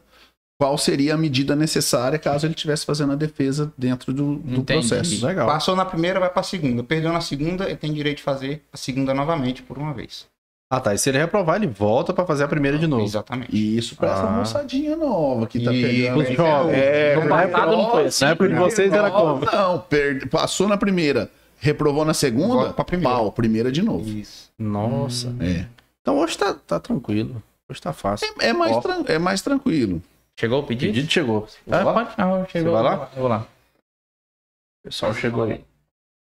S2: qual seria a medida necessária caso ele estivesse fazendo a defesa dentro do, do processo.
S1: Legal.
S3: Passou na primeira, vai para a segunda. Perdeu na segunda, ele tem direito de fazer a segunda novamente por uma vez.
S1: Ah, tá. E se ele reprovar, ele volta pra fazer a primeira de novo.
S3: Exatamente.
S2: E isso para essa
S1: Ah.
S2: moçadinha nova que tá
S3: E-
S2: pegando.
S1: Os jovens.
S2: É,
S4: No passado não foi assim.
S1: Na época de vocês era como?
S2: Não, per- passou na primeira, reprovou na segunda,
S3: Volta pra primeira.
S2: pau, primeira de novo.
S3: Isso.
S1: Nossa.
S2: É.
S1: Então hoje tá, tá tranquilo. Hoje tá fácil.
S2: É, mais
S1: Ó.
S2: tran- é mais tranquilo.
S4: Chegou o
S1: O
S4: pedido?
S1: pedido chegou.
S4: Ah, pode. Ah, chegou.
S1: vai lá?
S4: Eu vou lá.
S1: O pessoal chegou aí.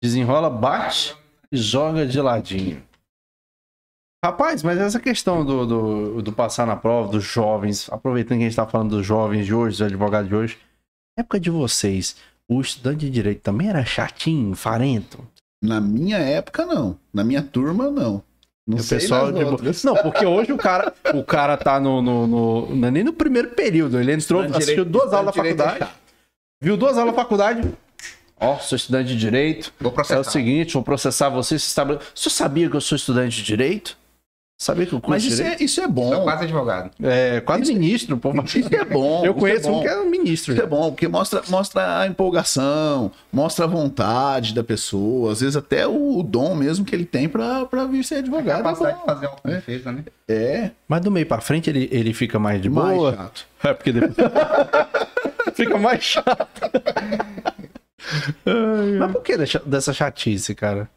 S1: Desenrola, bate e joga de ladinho. Rapaz, mas essa questão do, do, do passar na prova, dos jovens, aproveitando que a gente tá falando dos jovens de hoje, dos advogados de hoje, na época de vocês, o estudante de direito também era chatinho, farento?
S2: Na minha época, não. Na minha turma, não. Não
S1: E o
S2: sei
S1: tipo,
S2: outras.
S1: Não, porque hoje o cara, o cara tá no, no, no- não é nem no primeiro período. Ele entrou,
S2: de
S1: assistiu
S2: direito-
S1: duas aulas da
S2: de é
S1: faculdade, viu duas aulas da faculdade. Ó, sou estudante de direito.
S3: Vou
S1: É
S3: processar.
S1: o seguinte, vou processar você. Você, sabe... você sabia que eu sou estudante de direito? Sabia que eu curso
S2: Mas isso
S1: direito?
S2: é, isso é
S3: Sou
S2: bom.
S3: quase advogado.
S1: É quase ministro, pô.
S2: Isso é bom.
S1: Eu
S2: isso
S1: conheço
S2: é bom.
S1: um que é ministro.
S2: Isso é bom, porque mostra, mostra a empolgação, mostra a vontade da pessoa, às vezes até o, o dom mesmo que ele tem pra, pra vir ser advogado. é
S3: Capacidade de fazer autodefesa, né?
S2: É,
S1: Mas do meio pra frente ele, ele fica mais de
S2: mais
S1: boa.
S2: chato.
S1: É porque depois... [LAUGHS] fica mais chato. [LAUGHS] Mas por que dessa chatice, cara?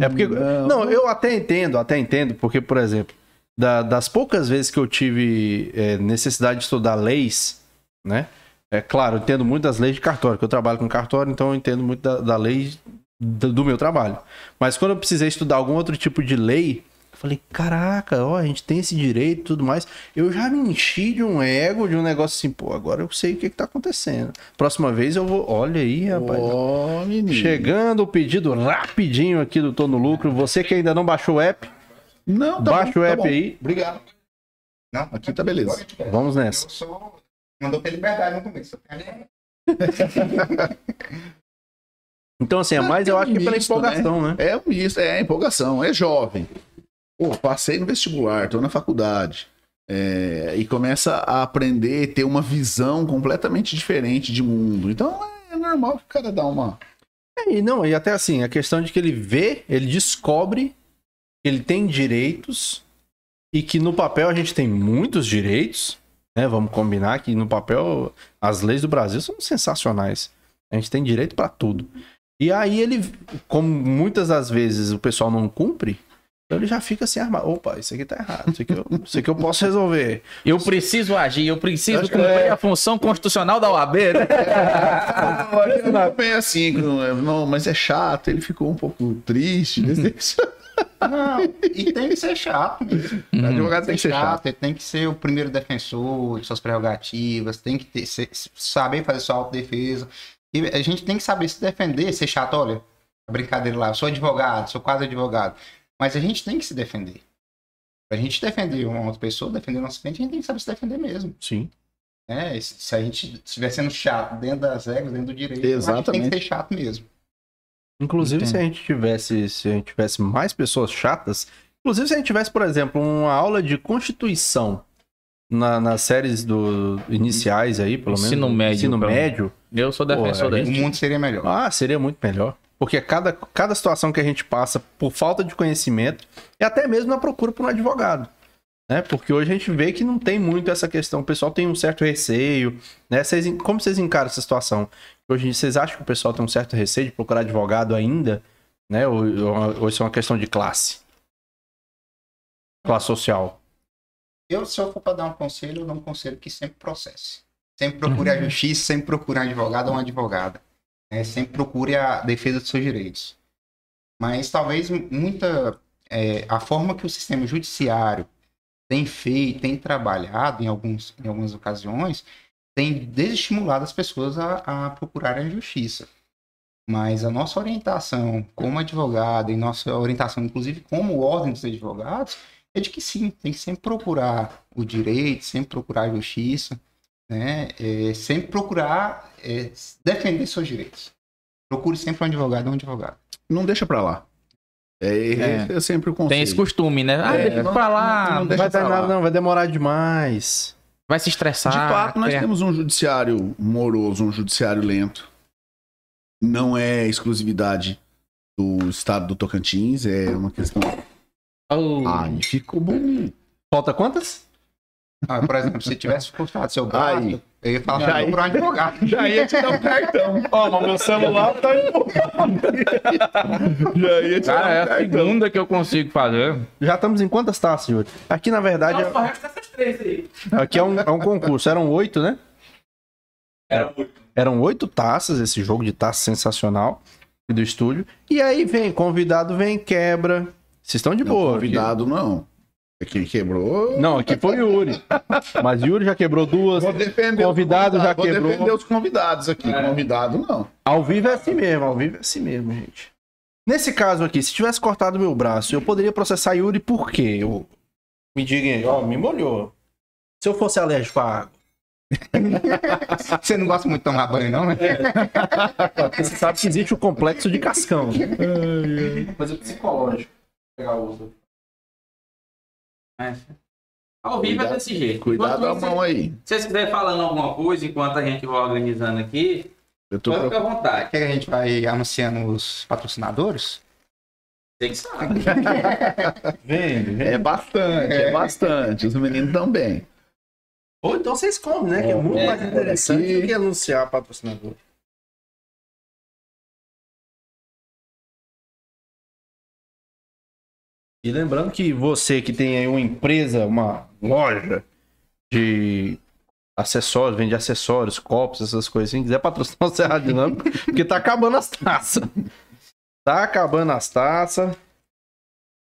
S1: É porque.
S2: Não.
S1: Não, eu até entendo, até entendo, porque, por exemplo, da- das poucas vezes que eu tive é, necessidade de estudar leis, né? É claro, eu entendo muito das leis de cartório, que eu trabalho com cartório, então eu entendo muito da, da lei do, do meu trabalho. Mas quando eu precisei estudar algum outro tipo de lei, falei, caraca, ó, a gente tem esse direito e tudo mais. Eu já me enchi de um ego, de um negócio assim, pô, agora eu sei o que, que tá acontecendo. Próxima vez eu vou. Olha aí, rapaz.
S2: Ó, menino.
S1: Chegando o pedido rapidinho aqui do Tô no Lucro. Você que ainda não baixou o app,
S2: Não, tá
S1: baixa
S2: bom,
S1: o
S2: tá
S1: app
S2: bom.
S1: aí.
S2: Obrigado.
S3: Não,
S2: Aqui tá beleza.
S1: Vamos nessa.
S3: Eu sou. Mandou ter liberdade no começo. [LAUGHS]
S1: Então, assim, é mais eu acho que pela
S2: misto,
S1: empolgação, né?
S2: É um misto, é empolgação, é jovem. Pô, passei no vestibular, tô na faculdade. É, e começa a aprender, ter uma visão completamente diferente de mundo. Então é normal que o cara dá uma.
S1: É, e não, e até assim, a questão de que ele vê, ele descobre que ele tem direitos e que no papel a gente tem muitos direitos, né? Vamos combinar que no papel as leis do Brasil são sensacionais. A gente tem direito pra tudo. E aí ele, como muitas das vezes o pessoal não cumpre, então ele já fica assim armado. Opa, isso aqui tá errado. Isso aqui eu, isso aqui eu posso resolver.
S4: Eu preciso agir, eu preciso cumprir
S2: é.
S4: a função constitucional da OAB, né?
S2: Não, é bem assim, não, é- não, mas é chato, ele ficou um pouco triste. decepcionado.
S3: Não, e tem que ser chato mesmo.
S2: O advogado tem que ser chato.
S3: ele tem que ser o primeiro defensor de suas prerrogativas, tem que ter- ser- saber fazer sua autodefesa. E a gente tem que saber se defender, ser chato, olha, brincadeira lá, eu sou advogado, sou quase advogado. Mas a gente tem que se defender. Pra gente defender uma outra pessoa, defender nosso cliente, a gente tem que saber se defender mesmo.
S1: Sim.
S3: né? Se a gente estiver sendo chato dentro das regras, dentro do direito, a gente tem
S2: Exatamente.
S3: que ser chato mesmo.
S1: Inclusive,
S4: Entendo.
S1: se a gente tivesse, se a gente tivesse mais pessoas chatas, inclusive se a gente tivesse, por exemplo, uma aula de constituição na- nas séries do iniciais aí, pelo menos.
S4: Ensino médio,
S1: Ensino médio.
S4: Eu sou defensor
S1: Pô, a
S4: daí.
S3: O mundo seria melhor.
S1: Ah, seria muito melhor. Porque cada, cada situação que a gente passa por falta de conhecimento, e até mesmo na procura por um advogado. Né? Porque hoje a gente vê que não tem muito essa questão. O pessoal tem um certo receio. Né? Vocês, como vocês encaram essa situação? Hoje em dia, vocês acham que o pessoal tem um certo receio de procurar advogado ainda? Né? Ou, ou, ou isso é uma questão de classe? Classe social.
S3: Eu, se eu for para dar um conselho, eu dou um conselho que sempre processe. Sempre procure a justiça, sempre procure um advogado ou uma advogada. Né? Sempre procure a defesa dos seus direitos. Mas talvez muita. é, a forma que o sistema judiciário tem feito, tem trabalhado em, alguns, em algumas ocasiões, tem desestimulado as pessoas a, a procurarem a justiça. Mas a nossa orientação como advogado e nossa orientação, inclusive, como ordem dos advogados, é de que sim, tem que sempre procurar o direito, sempre procurar a justiça, né? É, sempre procurar é, defender seus direitos. Procure sempre um advogado ou um advogado.
S2: Não deixa pra lá. É,
S4: É.
S2: é sempre o conselho.
S4: Tem esse costume, né? Ah,
S2: É,
S4: deixa
S2: não-
S4: pra lá.
S2: não
S1: Não
S2: deixa
S1: vai dar
S2: pra lá.
S1: nada, não. Vai demorar demais.
S4: Vai se estressar.
S2: De fato, nós
S4: é.
S2: temos um judiciário moroso, um judiciário lento. Não é exclusividade do estado do Tocantins, é uma questão.
S4: Oh.
S2: Ai, ficou bom.
S1: Falta quantas?
S3: Ah, por exemplo, se tivesse cortado seu braço,
S2: Aí.
S3: eu ia falar
S2: Já ia.
S3: um advogado.
S2: Já ia te dar um cartão.
S1: Ó, mas meu celular tá
S2: Já ia te
S4: Cara, é
S2: dar um
S4: a
S2: cartão.
S4: segunda que eu consigo fazer.
S1: Já estamos em quantas taças, Yuri? Aqui, na verdade, é-
S4: resta essas três aí.
S1: aqui é um, é um concurso. Eram oito, né?
S4: Era muito.
S1: Eram oito taças, esse jogo de taça sensacional do estúdio. E aí vem, convidado vem, quebra. Vocês estão de
S2: Não,
S1: boa.
S2: convidado não. É quem quebrou.
S1: Não, aqui foi o Yuri. Mas Yuri já quebrou duas.
S2: Vou defender os
S1: Convidado já
S2: convidados,
S1: quebrou.
S2: Vou defender os convidados aqui.
S4: É.
S2: Convidado não.
S1: Ao vivo é assim mesmo, ao vivo é assim mesmo, gente. Nesse caso aqui, se tivesse cortado meu braço, eu poderia processar Yuri por quê? Eu... Me diga aí, ó, me molhou. Se eu fosse alérgico à água. [LAUGHS]
S3: Você não gosta muito de tomar banho, não, né?
S1: Porque você sabe que existe o complexo de cascão. Mas é psicológico. Vou pegar outro.
S4: É. Ao vivo é
S2: Cuidado-
S4: desse jeito.
S2: Cuidado
S4: Enquanto
S2: a mão aí.
S4: Se vocês quiserem falando alguma coisa enquanto a gente vai organizando aqui,
S2: Eu tô
S4: pode ficar à vontade.
S3: Quer que a gente vai anunciando os patrocinadores?
S4: Tem que saber. [LAUGHS]
S1: Vende, vende.
S2: É bastante, é bastante. Os meninos também.
S1: Ou então vocês comem, né? Que é muito
S4: É,
S1: mais interessante
S2: aqui.
S1: do que anunciar patrocinador. E lembrando que você que tem aí uma empresa, uma loja de acessórios, vende acessórios, copos, essas coisas assim, quiser patrocinar o Serra Dinâmico, [LAUGHS] porque tá acabando as taças. Tá acabando as taças.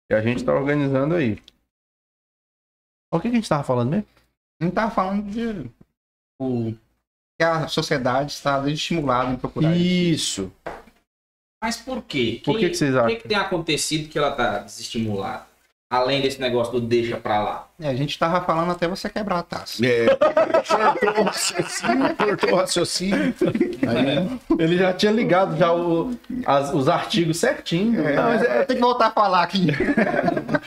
S1: E a gente tá organizando aí. O que, que a gente tava falando mesmo?
S3: Não tá falando de o que a sociedade está desestimulada em procurar.
S1: Isso.
S4: Mas por quê?
S1: Por que, que vocês
S4: O
S1: acham?
S4: que, que tem acontecido que ela tá desestimulada? Além desse negócio do deixa pra lá.
S3: É, a gente tava falando até você quebrar a taça.
S2: É, cortou o raciocínio, cortou o raciocínio. Aí,
S1: Ele já tinha ligado já o- as- os artigos certinho.
S3: Não, mas eu tenho que voltar a falar aqui.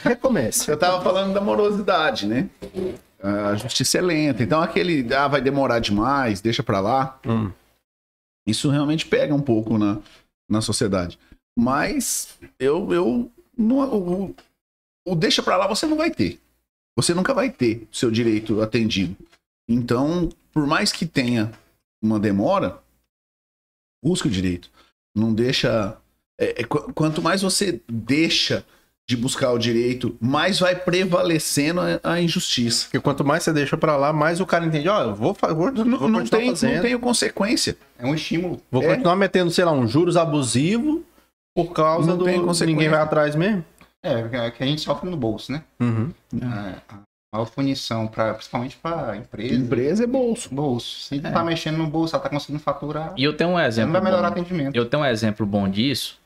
S1: Recomece.
S2: eu tava falando da morosidade, né? A justiça é lenta. Então aquele, ah, vai demorar demais, deixa pra lá.
S1: Hum.
S2: Isso realmente pega um pouco na, na sociedade. Mas eu, eu não, o, o deixa pra lá você não vai ter. Você nunca vai ter seu direito atendido. Então, por mais que tenha uma demora, busca o direito. Não deixa. é, é, qu- quanto mais você deixa de buscar o direito, mais vai prevalecendo a, a injustiça.
S1: Porque quanto mais você deixa pra lá, mais o cara entende, ó, eu vou, fa- vou,
S2: Não,
S1: vou
S2: não tem,
S1: fazendo.
S2: não tem consequência.
S3: É um estímulo.
S1: Vou
S2: É.
S1: continuar metendo, sei lá, uns juros abusivos por causa
S2: Não
S1: do
S2: tem
S1: ninguém vai atrás mesmo.
S3: É, que a gente sofre no bolso, né?
S1: Uhum.
S3: É, a maior punição, pra, principalmente para empresa.
S2: Empresa é bolso.
S3: Bolso. Se tu tá mexendo no bolso, ela tá conseguindo faturar,
S4: E eu tenho um exemplo.
S3: não vai melhorar o
S4: bom.
S3: atendimento.
S4: Eu tenho um exemplo bom disso.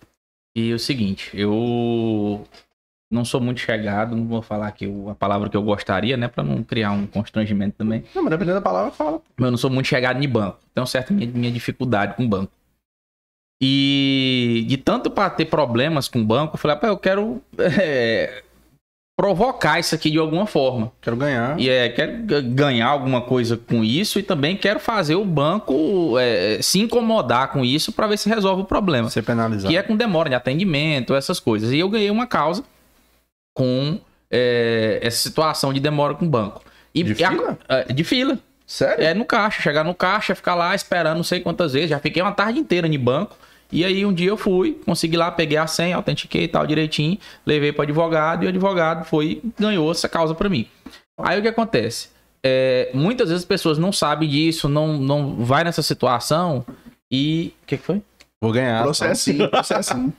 S4: E é o seguinte, eu não sou muito chegado, não vou falar aqui o- a palavra que eu gostaria, né? Pra não criar um constrangimento também.
S1: Não, mas dependendo da palavra, fala.
S4: Mas eu não sou muito chegado em banco. Tenho certa minha, minha dificuldade com banco. E de tanto para ter problemas com banco, eu falei, rapaz, eu quero é, provocar isso aqui de alguma forma.
S1: Quero ganhar.
S4: E é, quero ganhar alguma coisa com isso e também quero fazer o banco é, se incomodar com isso para ver se resolve o problema.
S1: Ser penalizado.
S4: Que é com demora de atendimento, essas coisas. E eu ganhei uma causa com é, essa situação de demora com o banco. E
S1: De
S4: e a-
S1: fila?
S4: é, de fila.
S1: Sério?
S4: É no caixa, chegar no caixa, ficar lá esperando não sei quantas vezes. Já fiquei uma tarde inteira em banco. E aí um dia eu fui, consegui lá, peguei a senha, autentiquei e tal direitinho, levei para advogado e o advogado foi ganhou essa causa para mim. Aí o que acontece? É, muitas vezes as pessoas não sabem disso, não, não vai nessa situação e o que, que foi?
S1: Vou ganhar.
S2: Processinho, processinho.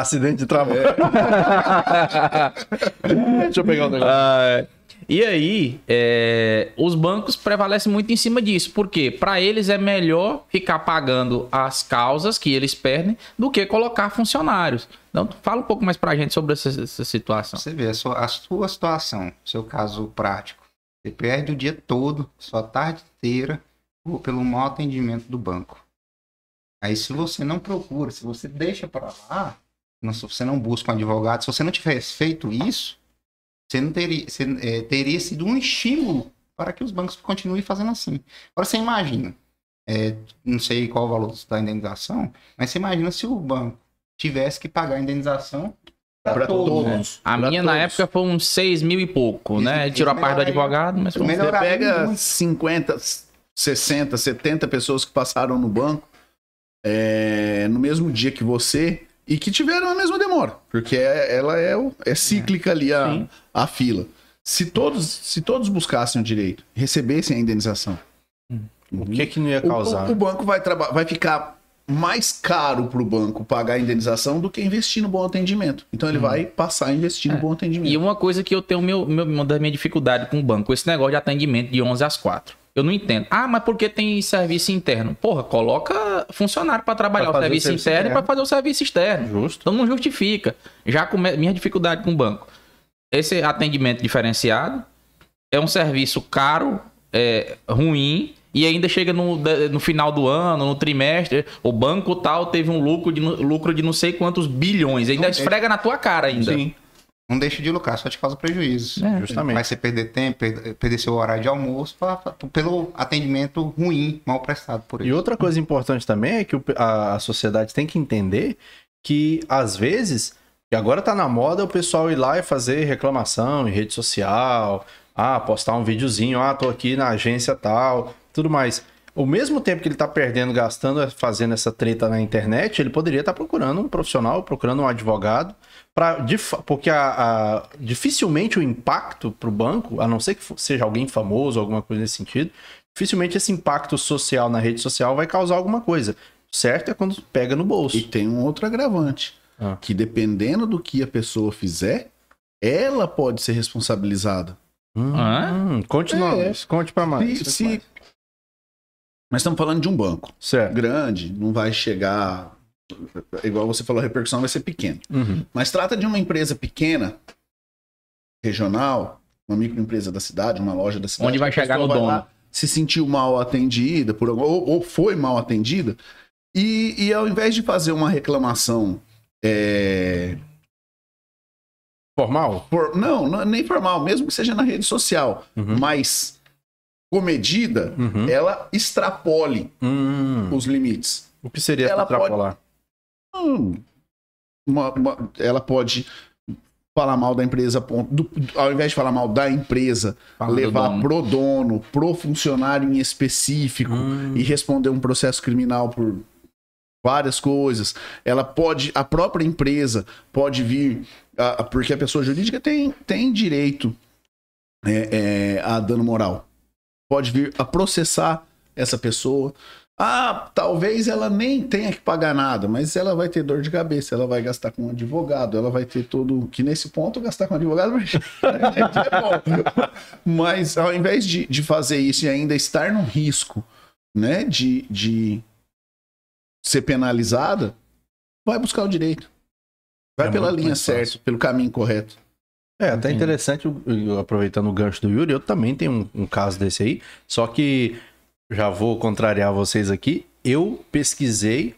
S1: Acidente de trabalho. [LAUGHS] Deixa eu pegar o negócio.
S4: Ah, e aí, é, os bancos prevalecem muito em cima disso. porque Para eles é melhor ficar pagando as causas que eles perdem do que colocar funcionários. Então, fala um pouco mais pra gente sobre essa, essa situação.
S3: Você vê a sua, a sua situação, seu caso prático. Você perde o dia todo, sua tarde inteira, por- pelo mau atendimento do banco. Aí, se você não procura, se você deixa para lá, não- se você não busca um advogado, se você não tivesse feito isso, você não teria, você, eh, teria sido um estímulo para que os bancos continuem fazendo assim. Agora, você imagina, eh, não sei qual o valor da indenização, mas você imagina se o banco tivesse que pagar a indenização para todos.
S2: todos.
S4: A
S2: Pra
S4: minha, na
S2: todos.
S4: época, foi uns 6 mil e pouco,
S3: Isso-
S4: né?
S3: isso
S4: Tirou a parte do advogado, mas foi
S2: Você pega
S3: muito.
S2: 50, 60, 70 pessoas que passaram no banco é, no mesmo dia que você e que tiveram a mesma demora, porque é- ela é, o- é cíclica ali a,
S4: Sim.
S2: a fila. Se todos, se todos buscassem o direito, recebessem a indenização,
S1: O que que não ia
S2: o,
S1: causar?
S2: o- o banco vai, vai ficar mais caro para o banco pagar a indenização do que investir no bom atendimento. Então ele vai passar a investir no bom atendimento.
S4: E uma coisa que eu tenho meu, meu, uma da minha dificuldade com o banco, esse negócio de atendimento de 11 às 4. Eu não entendo. Ah, mas por que tem serviço interno? Porra, coloca funcionário para trabalhar
S1: Pra
S4: o
S1: fazer o
S4: serviço,
S1: serviço
S4: interno e
S1: interno.
S4: para fazer o serviço externo.
S1: Justo.
S4: Então não justifica. Já come... minha dificuldade com o banco. Esse atendimento diferenciado é um serviço caro, é, ruim, e ainda chega no, no final do ano, no trimestre, o banco tal teve um lucro de, lucro de não sei quantos bilhões. Ainda
S3: Não,
S4: esfrega na tua cara ainda.
S2: Sim.
S3: Não deixa de lucrar, só te causa prejuízo.
S4: É.
S1: Justamente.
S3: Vai você perder tempo, perder, seu horário de almoço pra- pra- pelo atendimento ruim, mal prestado por
S1: E
S3: ele.
S1: outra coisa importante também é que o- a, a sociedade tem que entender que, às vezes, e agora tá na moda o pessoal ir lá e fazer reclamação em rede social, ah, postar um videozinho, ah, tô aqui na agência tal, tudo mais. O mesmo tempo que ele tá perdendo, gastando, fazendo essa treta na internet, ele poderia estar procurando um profissional, procurando um advogado, pra, porque a, a- dificilmente o impacto para o banco, a não ser que seja alguém famoso, alguma coisa nesse sentido, dificilmente esse impacto social na rede social vai causar alguma coisa. Certo é quando pega no bolso.
S2: E tem um outro agravante.
S1: Ah.
S2: Que dependendo do que a pessoa fizer, ela pode ser responsabilizada.
S1: Hum, conte,
S2: É.
S1: nós, conte para mais.
S2: Se, se- Nós estamos falando de um banco
S1: Certo.
S2: grande, não vai chegar. Igual você falou, a repercussão vai ser pequena.
S1: Uhum.
S2: Mas trata de uma empresa pequena, regional, uma microempresa da cidade, uma loja da cidade.
S4: Onde vai chegar no
S2: vai
S4: dono.
S2: lá, Se sentiu mal atendida, por, ou, ou foi mal atendida, e, e ao invés de fazer uma reclamação. é,
S1: Formal?
S2: por- não, não, nem formal, mesmo que seja na rede social,
S1: Uhum.
S2: mas comedida,
S1: Uhum.
S2: ela extrapole
S1: Hum.
S2: os limites.
S1: O que seria
S2: Ela
S1: extrapolar?
S2: Hum, uma- uma- ela pode falar mal da empresa, do- ao invés de falar mal da empresa,
S4: Fala do
S2: levar
S4: dono.
S2: pro dono, pro funcionário em específico
S1: Hum.
S2: e responder um processo criminal por várias coisas. Ela pode, a própria empresa pode vir, ah, porque a pessoa jurídica tem, tem direito é, é, a dano moral. Pode vir a processar essa pessoa. Ah, talvez ela nem tenha que pagar nada, mas ela vai ter dor de cabeça, ela vai gastar com um advogado, ela vai ter todo. Que nesse ponto, gastar com advogado [LAUGHS] mas- é bom. Mas ao invés de, de fazer isso e ainda estar no risco, né, de, de ser penalizada, vai buscar o direito. Vai
S1: É
S2: pela linha certa, pelo caminho correto.
S1: É, até
S4: Entendi.
S1: interessante, eu- eu- aproveitando o gancho do Yuri, eu também tenho um, um caso desse aí, só que já vou contrariar vocês aqui. Eu pesquisei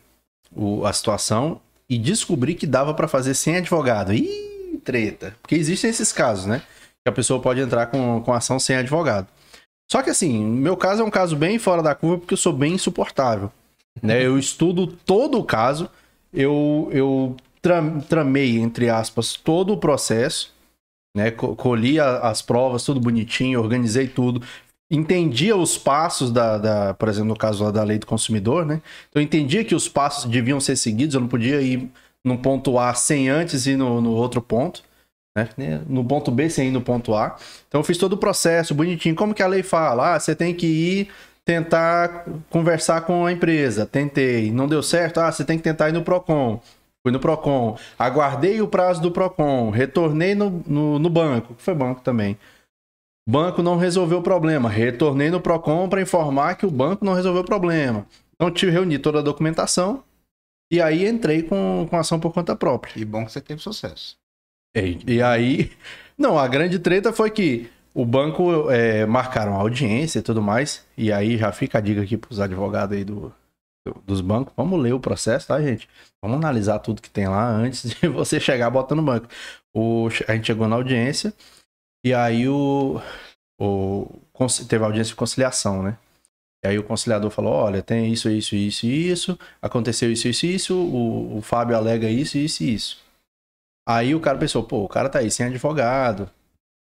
S1: o- a situação e descobri que dava pra fazer sem advogado. Ih, treta. Porque existem esses casos, né? Que a pessoa pode entrar com, com ação sem advogado. Só que assim, meu caso é um caso bem fora da curva porque eu sou bem insuportável. Né? Eu estudo todo o caso, eu, eu tram- tramei, entre aspas, todo o processo né? Co- Colhi a- as provas, tudo bonitinho, organizei tudo. Entendia os passos da, da, por exemplo, no caso da lei do consumidor, né? Então eu entendia que os passos deviam ser seguidos, eu não podia ir no ponto A sem antes ir no, no outro ponto, né? No ponto B sem ir no ponto A. Então eu fiz todo o processo bonitinho. Como que a lei fala? Ah, você tem que ir tentar conversar com a empresa. Tentei, não deu certo. Ah, você tem que tentar ir no Procon. Fui no Procon, aguardei o prazo do Procon, retornei no, no, no banco, que foi banco também. Banco não resolveu o problema, retornei no Procon para informar que o banco não resolveu o problema. Então tive reuni toda a documentação e aí entrei com, com ação por conta própria.
S3: E bom que você teve sucesso.
S1: E, e aí, [LAUGHS] não, a grande treta foi que o banco é, marcaram a audiência e tudo mais, e aí já fica a dica aqui para os advogados aí do, do- dos bancos, vamos ler o processo, tá, gente? Vamos analisar tudo que tem lá antes [LAUGHS] de você chegar botando no banco. O, a gente chegou na audiência, e aí o, o teve audiência de conciliação, né? E aí o conciliador falou, olha, tem isso, isso, isso isso, aconteceu isso, isso isso, o, o Fábio alega isso, isso isso. Aí o cara pensou, pô, o cara tá aí sem advogado,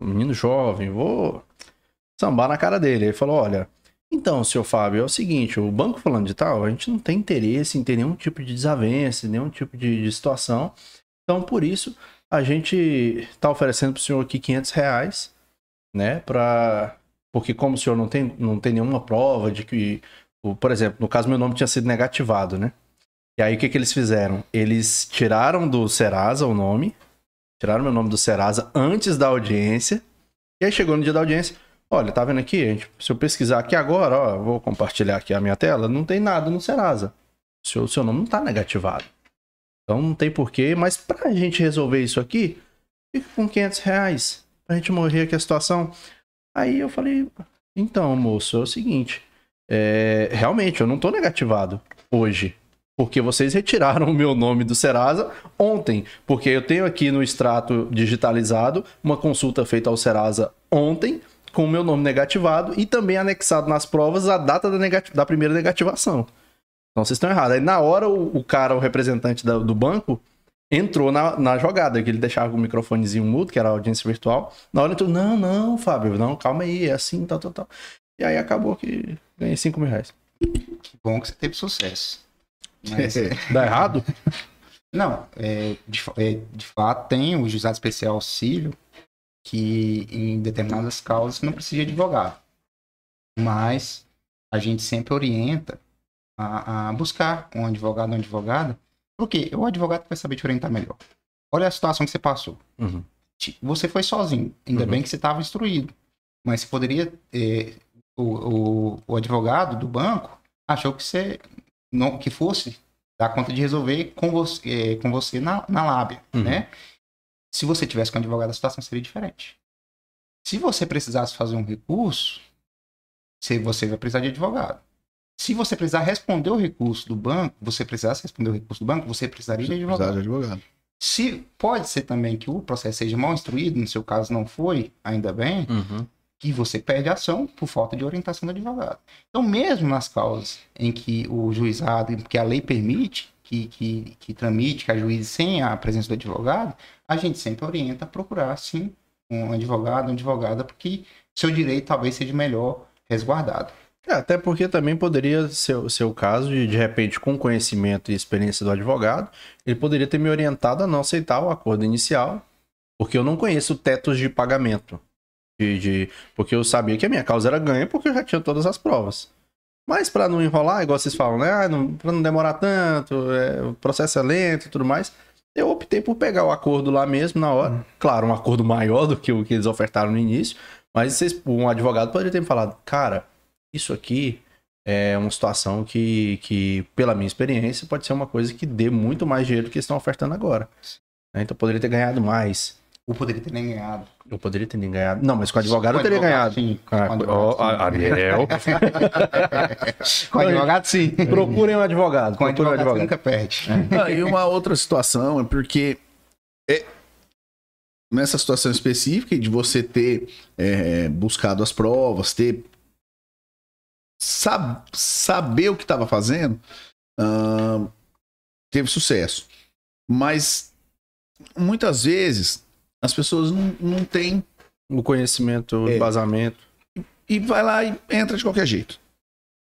S1: um menino jovem, vou sambar na cara dele. Ele falou, olha, então, senhor Fábio, é o seguinte, o banco falando de tal, a gente não tem interesse em ter nenhum tipo de desavença, nenhum tipo de, de situação. Então, por isso, a gente tá oferecendo pro senhor aqui 500 reais, né, pra... Porque como o senhor não tem, não tem nenhuma prova de que, o- por exemplo, no caso meu nome tinha sido negativado, né? E aí o que, que eles fizeram? Eles tiraram do Serasa o nome, tiraram meu nome do Serasa antes da audiência, e aí chegou no dia da audiência, olha, tá vendo aqui? gente? Se eu pesquisar aqui agora, ó, vou compartilhar aqui a minha tela, não tem nada no Serasa. O seu, o seu nome não tá negativado. Então não tem porquê, mas pra gente resolver isso aqui, fica com 500 reais pra gente morrer aqui a situação. Aí eu falei, então, moço, é o seguinte, é, realmente, eu não tô negativado hoje. Porque vocês retiraram o meu nome do Serasa ontem. Porque eu tenho aqui no extrato digitalizado uma consulta feita ao Serasa ontem, com o meu nome negativado e também anexado nas provas a data da, da primeira negativação. Então vocês estão errados. Aí na hora o, o cara, o representante da- do banco, entrou na, na jogada, que ele deixava o microfonezinho mudo, que era a audiência virtual. Na hora entrou, não, não, Fábio, não, calma aí, é assim, tal, tal, tal. E aí acabou que ganhei 5 mil reais.
S3: Que bom que você teve sucesso. Mas, [LAUGHS]
S1: Dá errado? [LAUGHS]
S3: não, é, de, é, de fato tem o juizado especial civil que em determinadas causas não precisa de advogado. Mas a gente sempre orienta a, a buscar um advogado ou uma advogada, porque o advogado vai saber te orientar melhor. Olha a situação que você passou.
S1: Uhum.
S3: Você foi sozinho, ainda
S1: Uhum.
S3: bem que você estava instruído. Mas você poderia. eh, o, o, o advogado do banco achou que você não que fosse dar conta de resolver com você, eh, com você na, na lábia,
S1: Uhum.
S3: né? Se você tivesse com um advogado, a situação seria diferente. Se você precisasse fazer um recurso, se você vai precisar de advogado. Se você precisar responder o recurso do banco, você precisasse responder o recurso do banco, você precisaria de advogado.
S2: De advogado.
S3: Se pode ser também que o processo seja mal instruído, no seu caso não foi, ainda bem,
S1: Uhum.
S3: que você perde a ação por falta de orientação do advogado. Então, mesmo nas causas em que o juizado, que a lei permite que, que, que tramite, que ajuize sem a presença do advogado, a gente sempre orienta a procurar, sim, um advogado, uma advogada, porque seu direito talvez seja melhor resguardado.
S1: É, até porque também poderia ser, ser o caso de, de repente, com conhecimento e experiência do advogado, ele poderia ter me orientado a não aceitar o acordo inicial, porque eu não conheço tetos de pagamento. De, de- porque eu sabia que a minha causa era ganha porque eu já tinha todas as provas. Mas para não enrolar, igual vocês falam, né? Ah, não, pra não demorar tanto, é, o processo é lento e tudo mais, eu optei por pegar o acordo lá mesmo na hora. Claro, um acordo maior do que o que eles ofertaram no início, mas vocês, um advogado poderia ter me falado, cara, isso aqui é uma situação que, que, pela minha experiência, pode ser uma coisa que dê muito mais dinheiro do que eles estão ofertando agora. Né? Então eu poderia ter ganhado mais.
S3: Ou poderia ter nem ganhado.
S1: Eu poderia ter nem ganhado. Não, mas com o advogado eu
S3: Com
S1: teria
S3: advogado,
S1: ganhado.
S3: Sim.
S1: Ah,
S3: Com advogado,
S1: ó,
S3: sim.
S1: Ariel. [LAUGHS] [LAUGHS]
S3: Com advogado, sim.
S1: Procurem um advogado.
S3: Com
S1: Procurem um
S3: advogado,
S1: advogado.
S3: nunca perde.
S2: Ah, e uma outra situação é porque é, nessa situação específica de você ter é, buscado as provas, ter sab- saber o que estava fazendo, ah, teve sucesso. Mas muitas vezes as pessoas não, não têm
S1: O conhecimento, o
S2: É.
S1: embasamento.
S2: e vai lá e entra de qualquer jeito.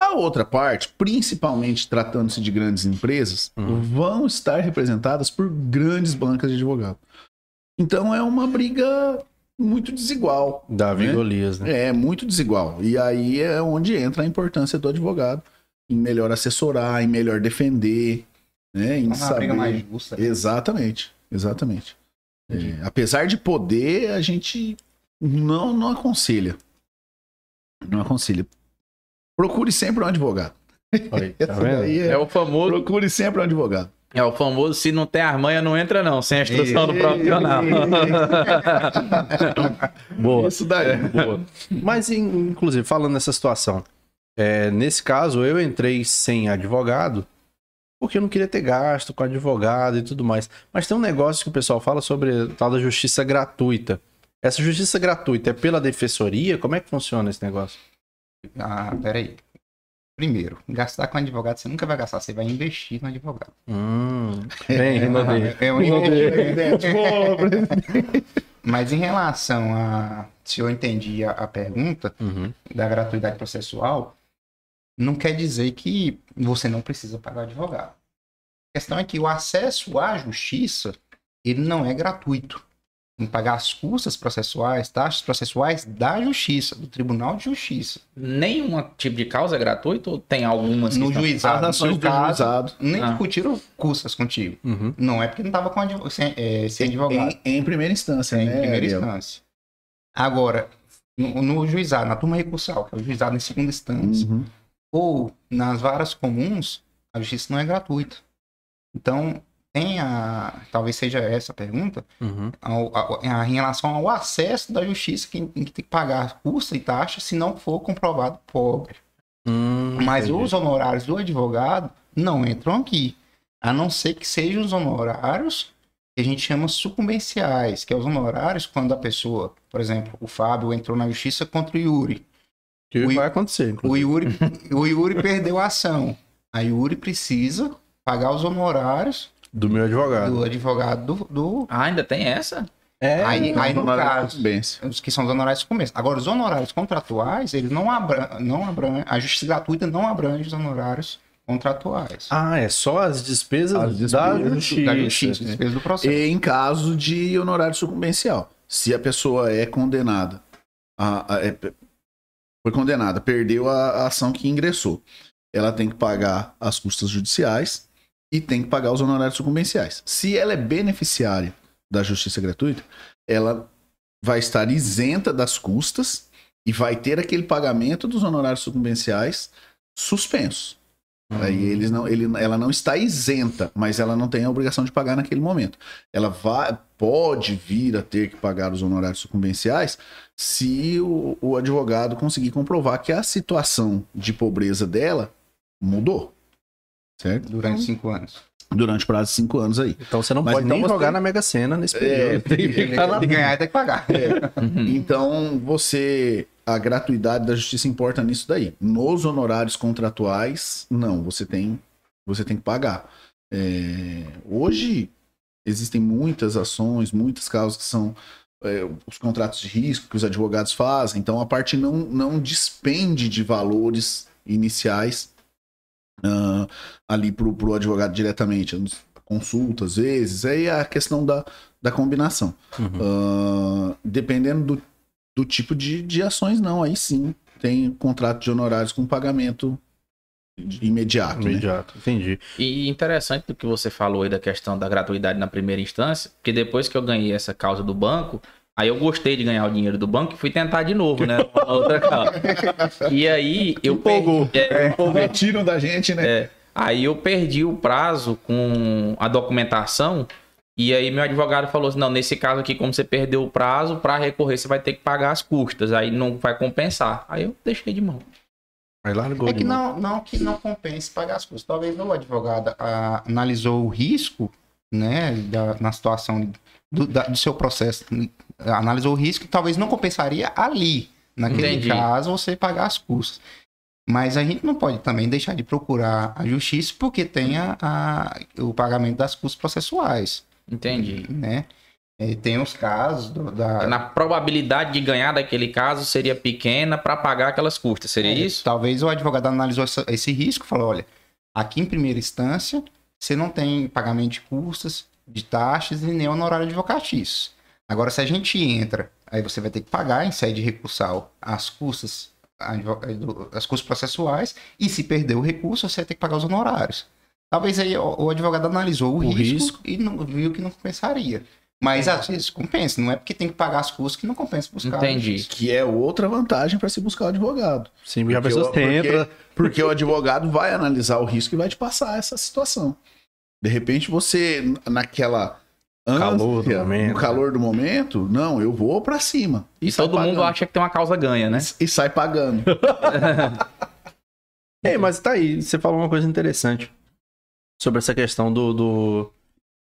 S2: A outra parte, principalmente tratando-se de grandes empresas,
S1: Uhum.
S2: vão estar representadas por grandes bancas de advogado. Então é uma briga muito desigual.
S1: Davi
S2: Né?
S1: Golias, né?
S2: É, muito desigual. E aí é onde entra a importância do advogado em melhor assessorar, em melhor defender, né? Em
S3: Uma
S2: saber...
S3: briga mais justa.
S2: Exatamente, exatamente. É, apesar de poder, a gente não, não aconselha. Não aconselha. Procure sempre um advogado.
S1: Aí, tá
S2: é-
S4: É o famoso,
S2: Procure sempre um advogado.
S4: É o famoso se não tem as manhas, não entra não, sem a instrução do profissional. [LAUGHS] Boa.
S2: Isso daí.
S1: Boa. Mas, in- inclusive, falando nessa situação, é, nesse caso, eu entrei sem advogado porque eu não queria ter gasto com advogado e tudo mais. Mas tem um negócio que o pessoal fala sobre a tal da justiça gratuita. Essa justiça gratuita é pela defensoria? Como é que funciona esse negócio?
S3: Ah, peraí. Primeiro, gastar com advogado você nunca vai gastar, você vai investir no advogado.
S1: Hum, bem, Rinodê.
S3: É um
S2: Investimento. [LAUGHS]
S3: Mas em relação a. Se eu entendi a, a pergunta
S1: Uhum.
S3: da gratuidade processual, não quer dizer que você não precisa pagar advogado. A questão é que o acesso à justiça ele não é gratuito. Que pagar as custas processuais, taxas processuais da justiça, do Tribunal de Justiça.
S4: Nenhum tipo de causa é gratuito ou tem algumas que
S3: No
S4: estão-
S3: juizado,
S2: As
S3: no
S2: ações
S3: seu
S2: do
S3: caso,
S2: juizado.
S3: nem
S4: Ah.
S3: discutiram custas contigo.
S1: Uhum.
S3: Não é porque não estava com advo- sem, é, sem advogado.
S2: Em, em primeira instância,
S3: em
S2: né?
S3: primeira
S2: Ariel?
S3: instância. Agora, no, no juizado, na turma recursal, que é o juizado em segunda instância,
S2: Uhum.
S3: ou nas varas comuns, a justiça não é gratuita. Então, tem a. Talvez seja essa a pergunta,
S1: Uhum.
S3: ao- a- a- em relação ao acesso da justiça, que, em que tem que pagar custa e taxa se não for comprovado pobre.
S1: Hum,
S3: Mas
S1: entendi.
S3: os honorários do advogado não entram aqui. A não ser que sejam os honorários que a gente chama sucumbenciais, que é os honorários quando a pessoa, por exemplo, o Fábio entrou na justiça contra o Yuri.
S1: Que
S3: o-
S1: vai acontecer,
S3: O. Yuri, o Yuri perdeu a ação. A Yuri precisa pagar os honorários
S1: Do meu advogado.
S3: do advogado do. do-
S4: Ah, ainda tem essa?
S1: É,
S3: aí, aí, no caso, os que são os honorários de começo. Agora, os honorários contratuais, eles não abrangem, não abrangem, a justiça gratuita não abrange os honorários contratuais.
S1: Ah, é só as despesas,
S2: As despesas
S1: da
S2: do-
S1: justiça.
S3: da justiça, despesa do processo.
S2: em caso de honorário sucumbencial. Se a pessoa é condenada, a- a- é- foi condenada, perdeu a, a ação que ingressou, ela tem que pagar as custas judiciais e tem que pagar os honorários sucumbenciais. Se ela é beneficiária da justiça gratuita, ela vai estar isenta das custas e vai ter aquele pagamento dos honorários sucumbenciais suspensos. Aí eles não, ele, ela não está isenta, mas ela não tem a obrigação de pagar naquele momento. Ela vai, pode vir a ter que pagar os honorários sucumbenciais se o, o advogado conseguir comprovar que a situação de pobreza dela mudou. Certo?
S3: Durante cinco anos.
S2: Durante o prazo de cinco anos aí.
S1: Então você não
S2: Mas
S1: pode
S2: então
S1: nem
S2: você-
S1: jogar na Mega Sena nesse
S2: É,
S1: período. Tem que ficar
S3: Se ganhar, tem que pagar.
S4: Uhum.
S2: Então, você. A gratuidade da justiça importa nisso daí. Nos honorários contratuais, não, você tem, você tem que pagar. É, hoje existem muitas ações, muitas causas que são é, os contratos de risco que os advogados fazem, então a parte não, não despende de valores iniciais ah, ali para o advogado diretamente, consulta às vezes, aí é a questão da, da combinação.
S1: Uhum.
S2: Ah, dependendo do, do tipo de, de ações, não, aí sim tem contrato de honorários com pagamento imediato. né?
S1: Imediato, entendi.
S4: E interessante do que você falou aí da questão da gratuidade na primeira instância, porque depois que eu ganhei essa causa do banco, aí eu gostei de ganhar o dinheiro do banco e fui tentar de novo, né? [LAUGHS] Uma outra. E aí eu
S1: Empolgou.
S4: perdi, é, empolguei.
S2: Tiram da gente, né?
S4: É. Aí eu perdi o prazo com a documentação. E aí meu advogado falou assim: não, nesse caso aqui, como você perdeu o prazo, para recorrer você vai ter que pagar as custas. Aí não vai compensar. Aí eu deixei de mão.
S1: Aí largou.
S3: É que não, não que não compense pagar as custas. Talvez o advogado ah, analisou o risco, né, da- na situação do, da- do seu processo, analisou o risco e talvez não compensaria ali, naquele
S4: Entendi.
S3: caso, você pagar as custas. Mas a gente não pode também deixar de procurar a justiça porque tem a- a- o pagamento das custas processuais,
S4: Entendi.
S3: né? E tem os casos do- da,
S4: Na probabilidade de ganhar daquele caso seria pequena para pagar aquelas custas. Seria
S3: É,
S4: isso?
S3: Talvez o advogado analisou essa- esse risco e falou: olha, aqui em primeira instância, você não tem pagamento de custas, de taxas e nem honorário advocatício. Agora, se a gente entra, aí você vai ter que pagar em sede recursal as custas, eh, as custas processuais, e se perder o recurso, você vai ter que pagar os honorários. Talvez aí o, advogado analisou o,
S1: O
S3: risco,
S1: risco.
S3: e não, viu que não compensaria. Mas às vezes compensa, não é porque tem que pagar as custas que não compensa buscar.
S4: Entendi.
S3: justiça.
S2: Que é outra vantagem para se buscar o advogado.
S1: Sim, porque a pessoa você
S2: porque-. [LAUGHS] Porque o advogado vai analisar o risco e vai te passar essa situação. De repente você, naquela
S1: Calor do
S2: ânsia,
S1: momento.
S2: no calor do momento, não, eu vou para cima.
S4: E
S2: sai
S4: todo mundo
S2: pagando.
S4: acha que tem uma causa ganha, né?
S2: E sai pagando. [LAUGHS]
S1: Ei, mas tá aí, você falou uma coisa interessante sobre essa questão do, do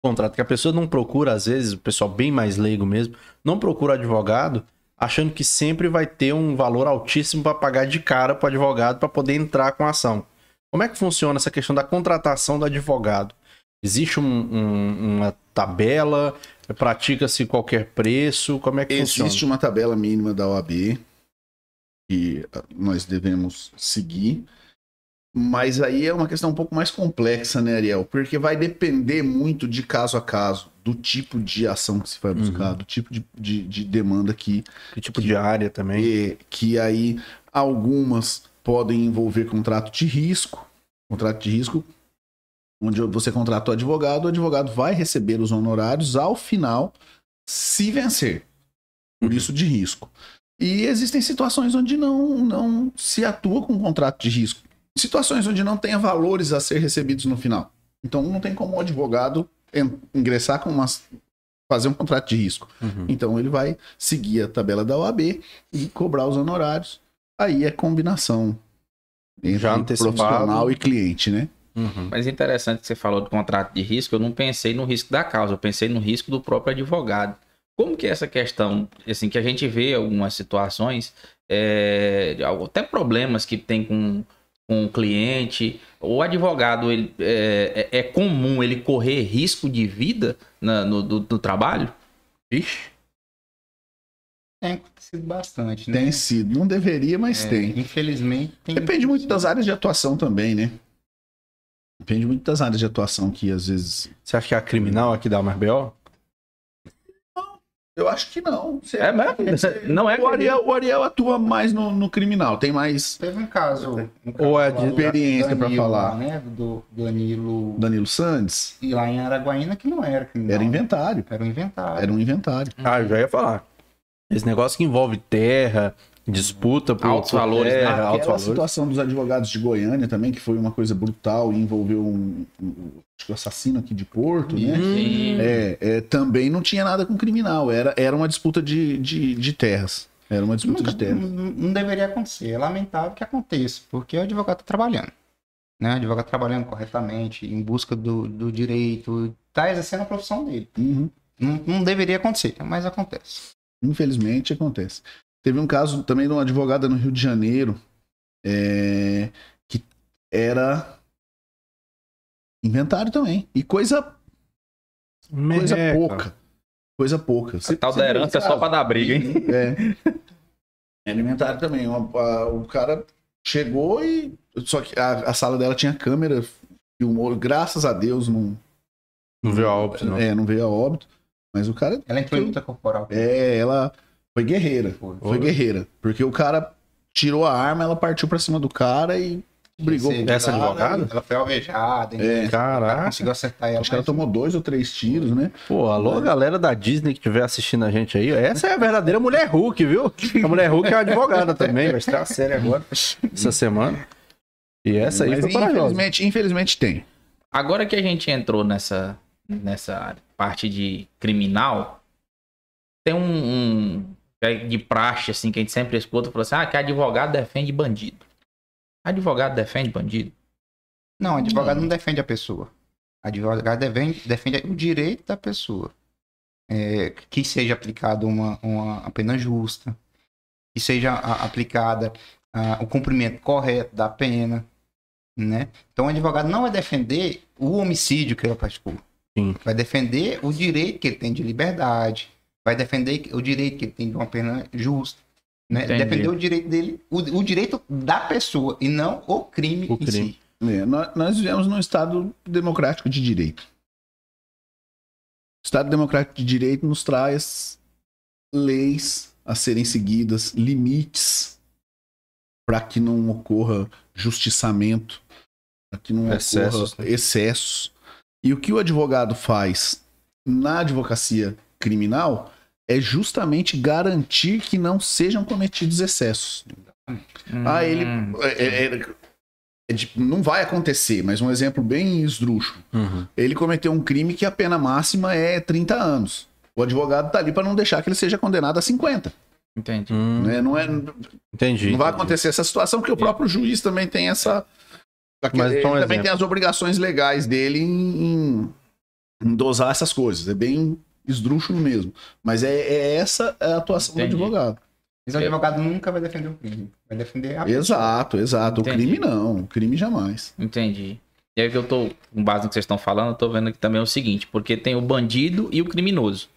S1: contrato, que a pessoa não procura, às vezes, o pessoal bem mais leigo mesmo, não procura advogado achando que sempre vai ter um valor altíssimo para pagar de cara pro advogado para poder entrar com a ação. Como é que funciona essa questão da contratação do advogado? Existe um- um- uma tabela? Pratica-se qualquer preço? Como é que
S2: Existe
S1: funciona?
S2: uma tabela mínima da OAB que ah, nós devemos seguir. Mas aí é uma questão um pouco mais complexa, né, Ariel? Porque vai depender muito de caso a caso, do tipo de ação que se vai buscar, do tipo de, de, de demanda que,
S1: Que tipo de área também?
S2: e- que aí algumas podem envolver contrato de risco, contrato de risco, onde você contrata o advogado, o advogado vai receber os honorários ao final, se vencer. Por isso de risco. E existem situações onde não, não se atua com contrato de risco. Situações onde não tenha valores a ser recebidos no final. Então não tem como o advogado ingressar com uma, fazer um contrato de risco.
S1: Uhum.
S2: Então ele vai seguir a tabela da OAB e cobrar os honorários. Aí é combinação entre
S1: Já antecipado.
S2: profissional e cliente, né?
S1: Uhum.
S4: Mas interessante que você falou do contrato de risco, eu não pensei no risco da causa, eu pensei no risco do próprio advogado. Como que é essa questão, assim, que a gente vê algumas situações, é, até problemas que tem com, com o cliente, o advogado, ele, é, é- é comum ele correr risco de vida na- no, do, do trabalho?
S1: Ixi.
S3: Tem acontecido bastante, né?
S2: Tem sido. Não deveria, mas
S3: É,
S2: tem.
S3: Infelizmente tem.
S2: Depende muito das áreas de atuação também, né? Depende muito das áreas de atuação que às vezes.
S1: Você acha que é a criminal aqui dá mais BO?
S2: Eu acho que não. Você-
S4: É mesmo? [LAUGHS] Não é
S2: O Ariel, o Ariel atua mais no, no criminal, tem mais.
S3: Teve um caso. Um caso
S1: Ou é de
S2: experiência pra
S3: Danilo
S2: falar.
S3: lá, né? Do Danilo.
S2: Danilo Sandes
S3: E lá em Araguaína que não era criminal.
S2: era inventário.
S3: Era um inventário.
S2: Era um inventário.
S1: Ah, eu já ia falar. Esse negócio que envolve terra, disputa por
S4: Altos valores, né?
S1: terra,
S2: Aquela
S1: altos valores.
S2: situação dos advogados de Goiânia também, que foi uma coisa brutal e envolveu um, um- um assassino aqui de Porto, né?
S4: Sim.
S2: É, é, também não tinha nada com criminal, era, era uma disputa de, de, de terras. Era uma disputa
S3: Nunca-
S2: de terras.
S3: não, não deveria acontecer. É lamentável que aconteça, porque o advogado está trabalhando. Né? O advogado trabalhando corretamente, em busca do, do direito, está exercendo a profissão dele.
S2: Uhum.
S3: Não, não deveria acontecer, mas acontece.
S2: Infelizmente acontece. Teve um caso também de uma advogada no Rio de Janeiro é, que era inven- alimentário também. E coisa, coisa pouca. Coisa pouca.
S4: A tal da herança é só pra dar briga, hein? [LAUGHS]
S2: É. É alimentário também. Uma- a- o cara chegou e. Só que a, a sala dela tinha câmera, filmou. Graças a Deus não,
S1: Não viu a óbito, não.
S2: é, não veio a óbito. Mas o cara.
S3: Ela entrou em luta corporal.
S2: É, ela foi guerreira.
S3: Foi.
S2: Foi guerreira. Porque o cara tirou a arma, ela partiu pra cima do cara e brigou com
S1: Essa
S2: cara.
S1: advogada?
S3: Ela foi alvejada.
S2: É.
S3: Ela
S1: Caraca.
S3: conseguiu acertar ela.
S2: Acho que ela tomou dois ou três tiros, né?
S1: Pô, alô, galera da Disney que estiver assistindo a gente aí. Essa é a verdadeira mulher Hulk, viu? A mulher Hulk é uma advogada também. Vai estrear a série agora, essa semana. E essa aí
S2: Mas
S1: foi
S2: infelizmente, infelizmente tem.
S4: Agora que a gente entrou nessa, nessa parte de criminal, tem um, um é de praxe, assim, que a gente sempre escuta, falou assim, ah, que advogado defende bandido. Advogado defende bandido?
S3: Não, advogado não defende a pessoa. Advogado defende, defende o direito da pessoa. É, que seja aplicada uma, uma pena justa, que seja a- aplicada ah, o cumprimento correto da pena, né? Então o advogado não vai defender o homicídio que ele praticou.
S1: Sim.
S3: Vai defender o direito que ele tem de liberdade, vai defender o direito que ele tem de uma pena justa. Né?
S4: Entendi.
S3: Defender o direito dele, o, o direito da pessoa e não o crime
S1: O
S3: em
S1: crime.
S3: si.
S2: É, nós, nós vivemos num Estado democrático de direito. O Estado democrático de direito nos traz leis a serem seguidas, limites para que não ocorra justiçamento, para que não
S1: Excessos,
S2: ocorra
S1: né?
S2: excessos. E o que o advogado faz na advocacia criminal é justamente garantir que não sejam cometidos excessos. Ah, ele.
S4: Hum,
S2: é- é- é- é de- não vai acontecer, mas um exemplo bem esdrúxulo.
S1: Uhum.
S2: Ele cometeu um crime que a pena máxima é 30 anos. O advogado tá ali para não deixar que ele seja condenado a 50.
S4: Entendi.
S1: Hum?
S2: Não, é, não
S1: Entendi.
S2: vai
S1: entendi.
S2: acontecer essa situação, porque o próprio juiz também tem essa.
S1: Mas
S2: ele
S1: um
S2: também
S1: exemplo.
S2: tem as obrigações legais dele em, em- em dosar essas coisas. É bem esdrúxulo mesmo. Mas é, é essa a atuação
S4: Entendi.
S2: do advogado.
S3: Mas o advogado nunca vai defender o crime. Vai defender a pessoa.
S2: Exato, exato.
S4: Entendi.
S2: O crime não. O crime jamais.
S4: Entendi. E aí que eu tô, com base no que vocês estão falando, eu tô vendo aqui também o seguinte, porque tem o bandido e o criminoso.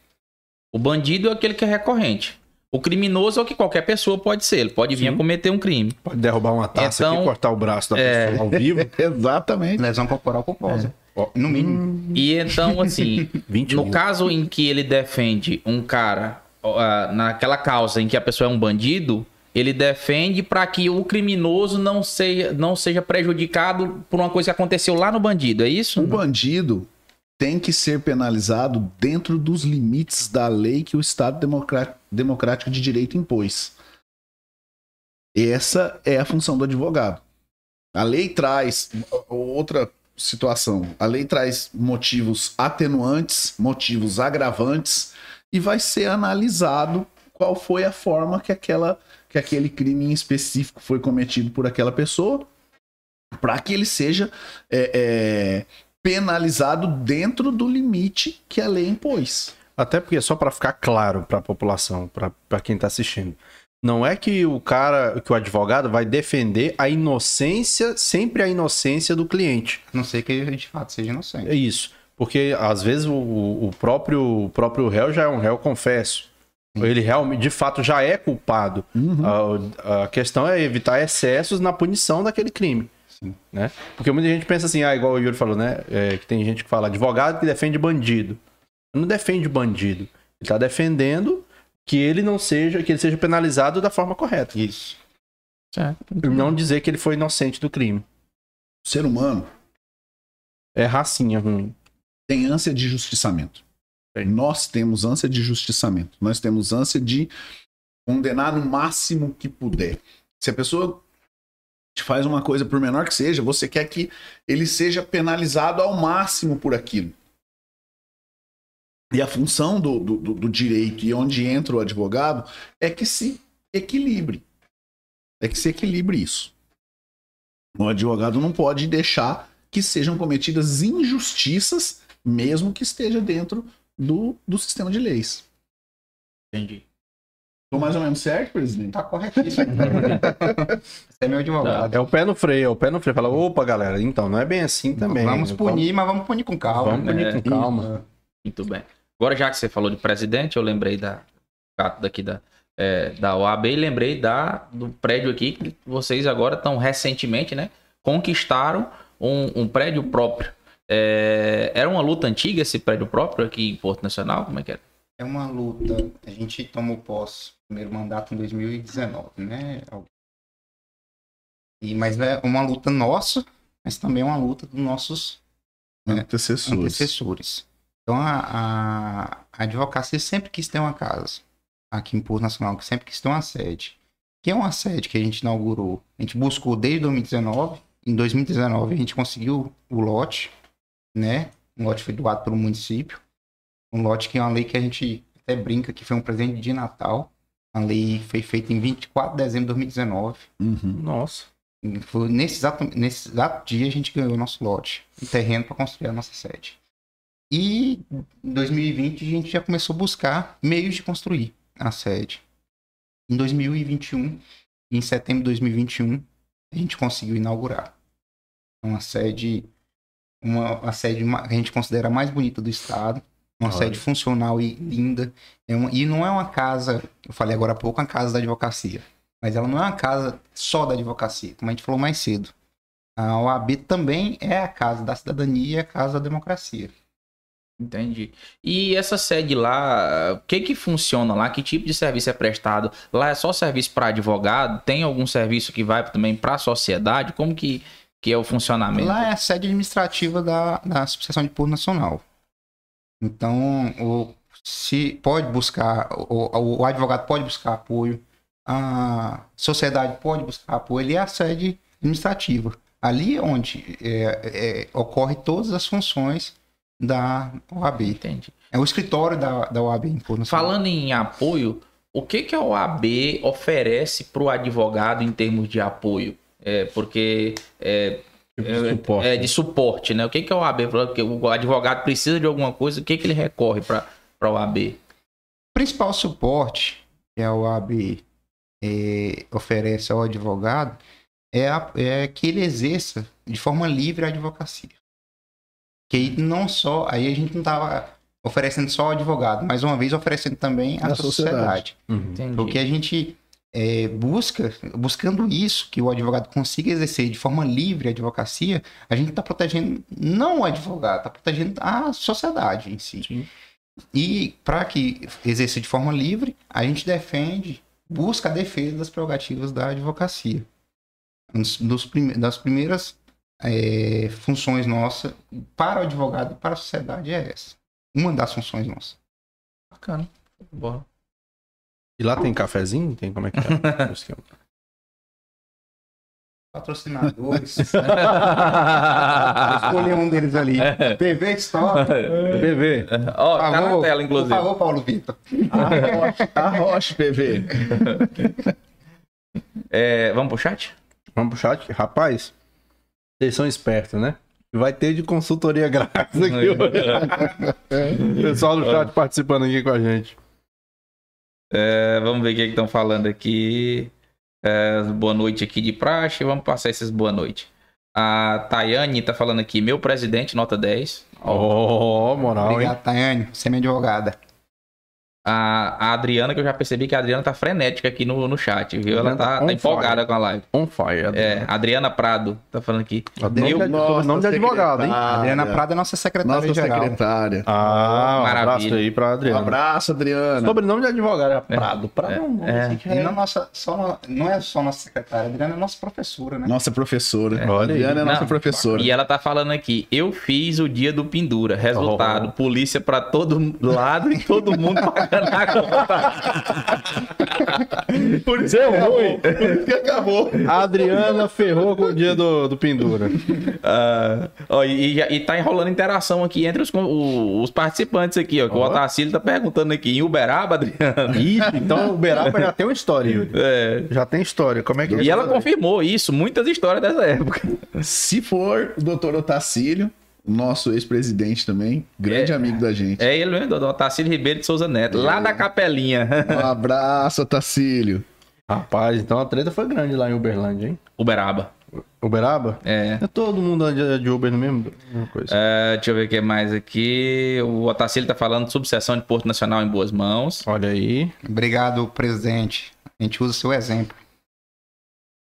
S4: O bandido é aquele que é recorrente. O criminoso é o que qualquer pessoa pode ser. Ele pode vir
S2: Sim.
S4: a cometer um crime.
S1: Pode derrubar uma taça aqui
S4: Então,
S1: e cortar o braço da
S4: é.
S1: pessoa ao vivo. [LAUGHS]
S2: Exatamente.
S3: Lesão corporal culposa. No mínimo.
S4: E então, assim, [LAUGHS]
S1: 20
S4: no
S1: mil.
S4: caso em que ele defende um cara, ah, naquela causa em que a pessoa é um bandido, ele defende para que o criminoso não seja, não seja prejudicado por uma coisa que aconteceu lá no bandido, é isso?
S2: O bandido tem que ser penalizado dentro dos limites da lei que o Estado Democrá- Democrático de Direito impôs. Essa é a função do advogado. A lei traz outra situação. A lei traz motivos atenuantes, motivos agravantes e vai ser analisado qual foi a forma que aquela que aquele crime em específico foi cometido por aquela pessoa para que ele seja é, é, penalizado dentro do limite que a lei impôs.
S1: Até porque, só para ficar claro para a população, para quem tá assistindo, não é que o cara, que o advogado vai defender a inocência, sempre a inocência do cliente.
S3: A não ser que ele de fato seja inocente.
S1: É isso. Porque às vezes o, o próprio, o próprio réu já é um réu confesso. Ele realmente, de fato, já é culpado. A, a questão é evitar excessos na punição daquele crime.
S3: Sim.
S1: Né? Porque muita gente pensa assim, ah, igual o Yuri falou, né? É, que tem gente que fala advogado que defende bandido. Não defende bandido. Ele está defendendo que ele não seja, que ele seja penalizado da forma correta.
S3: Isso.
S4: Certo.
S1: Não dizer que ele foi inocente do crime.
S2: O ser humano
S1: É racinha ruim.
S2: tem ânsia de justiçamento.
S1: Tem.
S2: Nós temos ânsia de justiçamento. Nós temos ânsia de condenar no máximo que puder. Se a pessoa te faz uma coisa, por menor que seja, você quer que ele seja penalizado ao máximo por aquilo. E a função do, do, do- direito e onde entra o advogado é que se equilibre. É que se equilibre isso. O advogado não pode deixar que sejam cometidas injustiças, mesmo que esteja dentro do, do sistema de leis.
S4: Entendi.
S2: Tô mais ou menos certo, presidente?
S3: Tá corretíssimo. [LAUGHS] Você é meu advogado.
S1: É o pé no freio, é o pé no freio. Fala, opa, galera, então não é bem assim também.
S3: Vamos punir, mas vamos punir com calma.
S1: Vamos punir
S4: É,
S1: com calma.
S4: Muito bem. Agora, já que você falou de presidente, eu lembrei da daqui da, é, da OAB e lembrei da, do prédio aqui que vocês agora estão recentemente, né? Conquistaram um, um prédio próprio. É, era uma luta antiga esse prédio próprio aqui em Porto Nacional? Como é que era?
S3: É uma luta. A gente tomou posse, primeiro mandato em 2019, né? E, mas é uma luta nossa, mas também é uma luta dos nossos
S2: Antecessores.
S3: antecessores. Então a, a, advocacia sempre quis ter uma casa aqui em Porto Nacional, que sempre quis ter uma sede. Que é uma sede que a gente inaugurou. A gente buscou desde 2019. Em 2019 a gente conseguiu o lote, né? O lote foi doado pelo município. Um lote que é uma lei que a gente até brinca que foi um presente de Natal. A lei foi feita em 24 de dezembro de 2019.
S2: Uhum.
S1: Nossa.
S3: Foi nesse exato, nesse exato dia a gente ganhou o nosso lote, um terreno para construir a nossa sede. E em 2020 a gente já começou a buscar meios de construir a sede. Em 2021, em setembro de 2021, a gente conseguiu inaugurar uma sede, uma, a sede que a gente considera a mais bonita do estado, uma
S1: Olha.
S3: sede funcional e linda. É uma- e não é uma casa, eu falei agora há pouco, uma casa da advocacia. Mas ela não é uma casa só da advocacia, como a gente falou mais cedo. A OAB também é a casa da cidadania e a casa da democracia.
S4: Entendi. E essa sede lá, o que que funciona lá? Que tipo de serviço é prestado? Lá é só serviço para advogado? Tem algum serviço que vai também para a sociedade? Como que, que é o funcionamento?
S3: Lá é a sede administrativa da, da Associação de Porto Nacional. Então, o, se pode buscar, o, o advogado pode buscar apoio, a sociedade pode buscar apoio, ele é a sede administrativa. Ali é onde é, é, ocorre todas as funções da OAB.
S4: Entendi.
S3: É o escritório da, da OAB.
S4: Falando em apoio, o que que a OAB oferece para o advogado em termos de apoio? É, porque é,
S1: Tipo
S4: é,
S1: de suporte.
S4: é de suporte, né? O que que a OAB, porque o advogado precisa de alguma coisa, o que que ele recorre para a OAB?
S3: O principal suporte que a OAB eh, oferece ao advogado é, a- é que ele exerça de forma livre a advocacia. Que aí não só, aí a gente não estava oferecendo só ao advogado, mas uma vez oferecendo também à
S2: À
S3: sociedade.
S2: sociedade.
S1: Uhum.
S3: Porque a gente é, busca, buscando isso, que o advogado consiga exercer de forma livre a advocacia, a gente está protegendo não o advogado, está protegendo a sociedade em si.
S4: Sim.
S3: E para que exerça de forma livre, a gente defende, busca a defesa das prerrogativas da advocacia. Dos, dos prime- das primeiras é, funções nossas para o advogado e para a sociedade é essa. Uma das funções nossas.
S4: Bacana. Boa.
S1: E lá tem cafezinho? Tem como é que é? [LAUGHS]
S3: Patrocinadores. [LAUGHS] Escolhi um deles ali. PV Stop.
S1: PV.
S4: Ó,
S3: Por
S4: tá na
S3: favor,
S4: tela,
S3: Por
S4: inclusive.
S3: favor, Paulo Vitor.
S2: Arrocha, arrocha, PV. [LAUGHS]
S4: É, vamos pro chat?
S1: Vamos pro chat? Rapaz, vocês são espertos, né? Vai ter de consultoria [LAUGHS] grátis aqui hoje. O Pessoal do chat participando aqui com a gente.
S4: É, vamos ver o que estão falando aqui. É, boa noite aqui de praxe. Vamos passar esses boa noite. A Tayane tá falando aqui, meu presidente, nota 10. Ó,
S1: Oh, moral, hein?
S3: Obrigado, Tayane. Você é minha advogada.
S4: A, a Adriana, que eu já percebi que a Adriana tá frenética aqui no, no chat, viu? Ela tá,
S1: On
S4: tá empolgada
S1: fire.
S4: com a live.
S1: On fire.
S4: É, Adriana Prado tá falando aqui.
S1: Nome de,
S2: Nossa,
S1: nome de advogado, hein?
S3: Adriana Prada é nossa secretária
S2: Nossa
S3: geral.
S2: secretária.
S1: Ah, um
S4: Maravilha.
S1: abraço aí pra
S2: Um
S1: Adriana.
S2: abraço, Adriana.
S1: Sobrenome de advogado é Prado. Prado é um nome
S4: É.
S1: assim que
S3: E não, nossa, só, não é só nossa secretária, a Adriana é nossa professora, né?
S2: Nossa professora.
S1: Olha aí.
S2: Adriana é nossa
S4: Não,
S2: professora.
S4: E ela tá falando aqui, eu fiz o dia do pendura. Resultado, polícia pra todo [LAUGHS] lado e todo mundo pagando a [LAUGHS] conta.
S1: Por isso é ruim.
S2: que acabou.
S1: A Adriana ferrou com o dia do, do pendura.
S4: Ah, ó, e, e, e tá enrolando interação aqui entre os, o- os participantes aqui, ó. Que o
S1: Ó.
S4: Otacílio tá perguntando aqui, em Uberaba, Adriano?
S1: Ixi, então o Beraba já tem uma história, Yuri.
S4: É.
S1: Já tem história. Como é que é
S4: E ela
S1: essa-
S4: confirmou isso, muitas histórias dessa época.
S2: Se for o doutor Otacílio, o nosso ex-presidente também, grande
S4: É.
S2: amigo da gente.
S4: É ele mesmo, do Otacílio Ribeiro de Souza Neto, lá da Capelinha.
S2: Um [LAUGHS] abraço, Tacílio.
S1: Rapaz, então a treta foi grande lá em Uberlândia, hein?
S4: Uberaba.
S1: Uberaba?
S4: É.
S1: É todo mundo anda de Uber no mesmo mesma coisa.
S4: É, deixa eu ver o que mais aqui. O Otacílio tá falando de subseção de Porto Nacional em boas mãos.
S1: Olha aí.
S3: Obrigado, presidente. A gente usa o seu exemplo.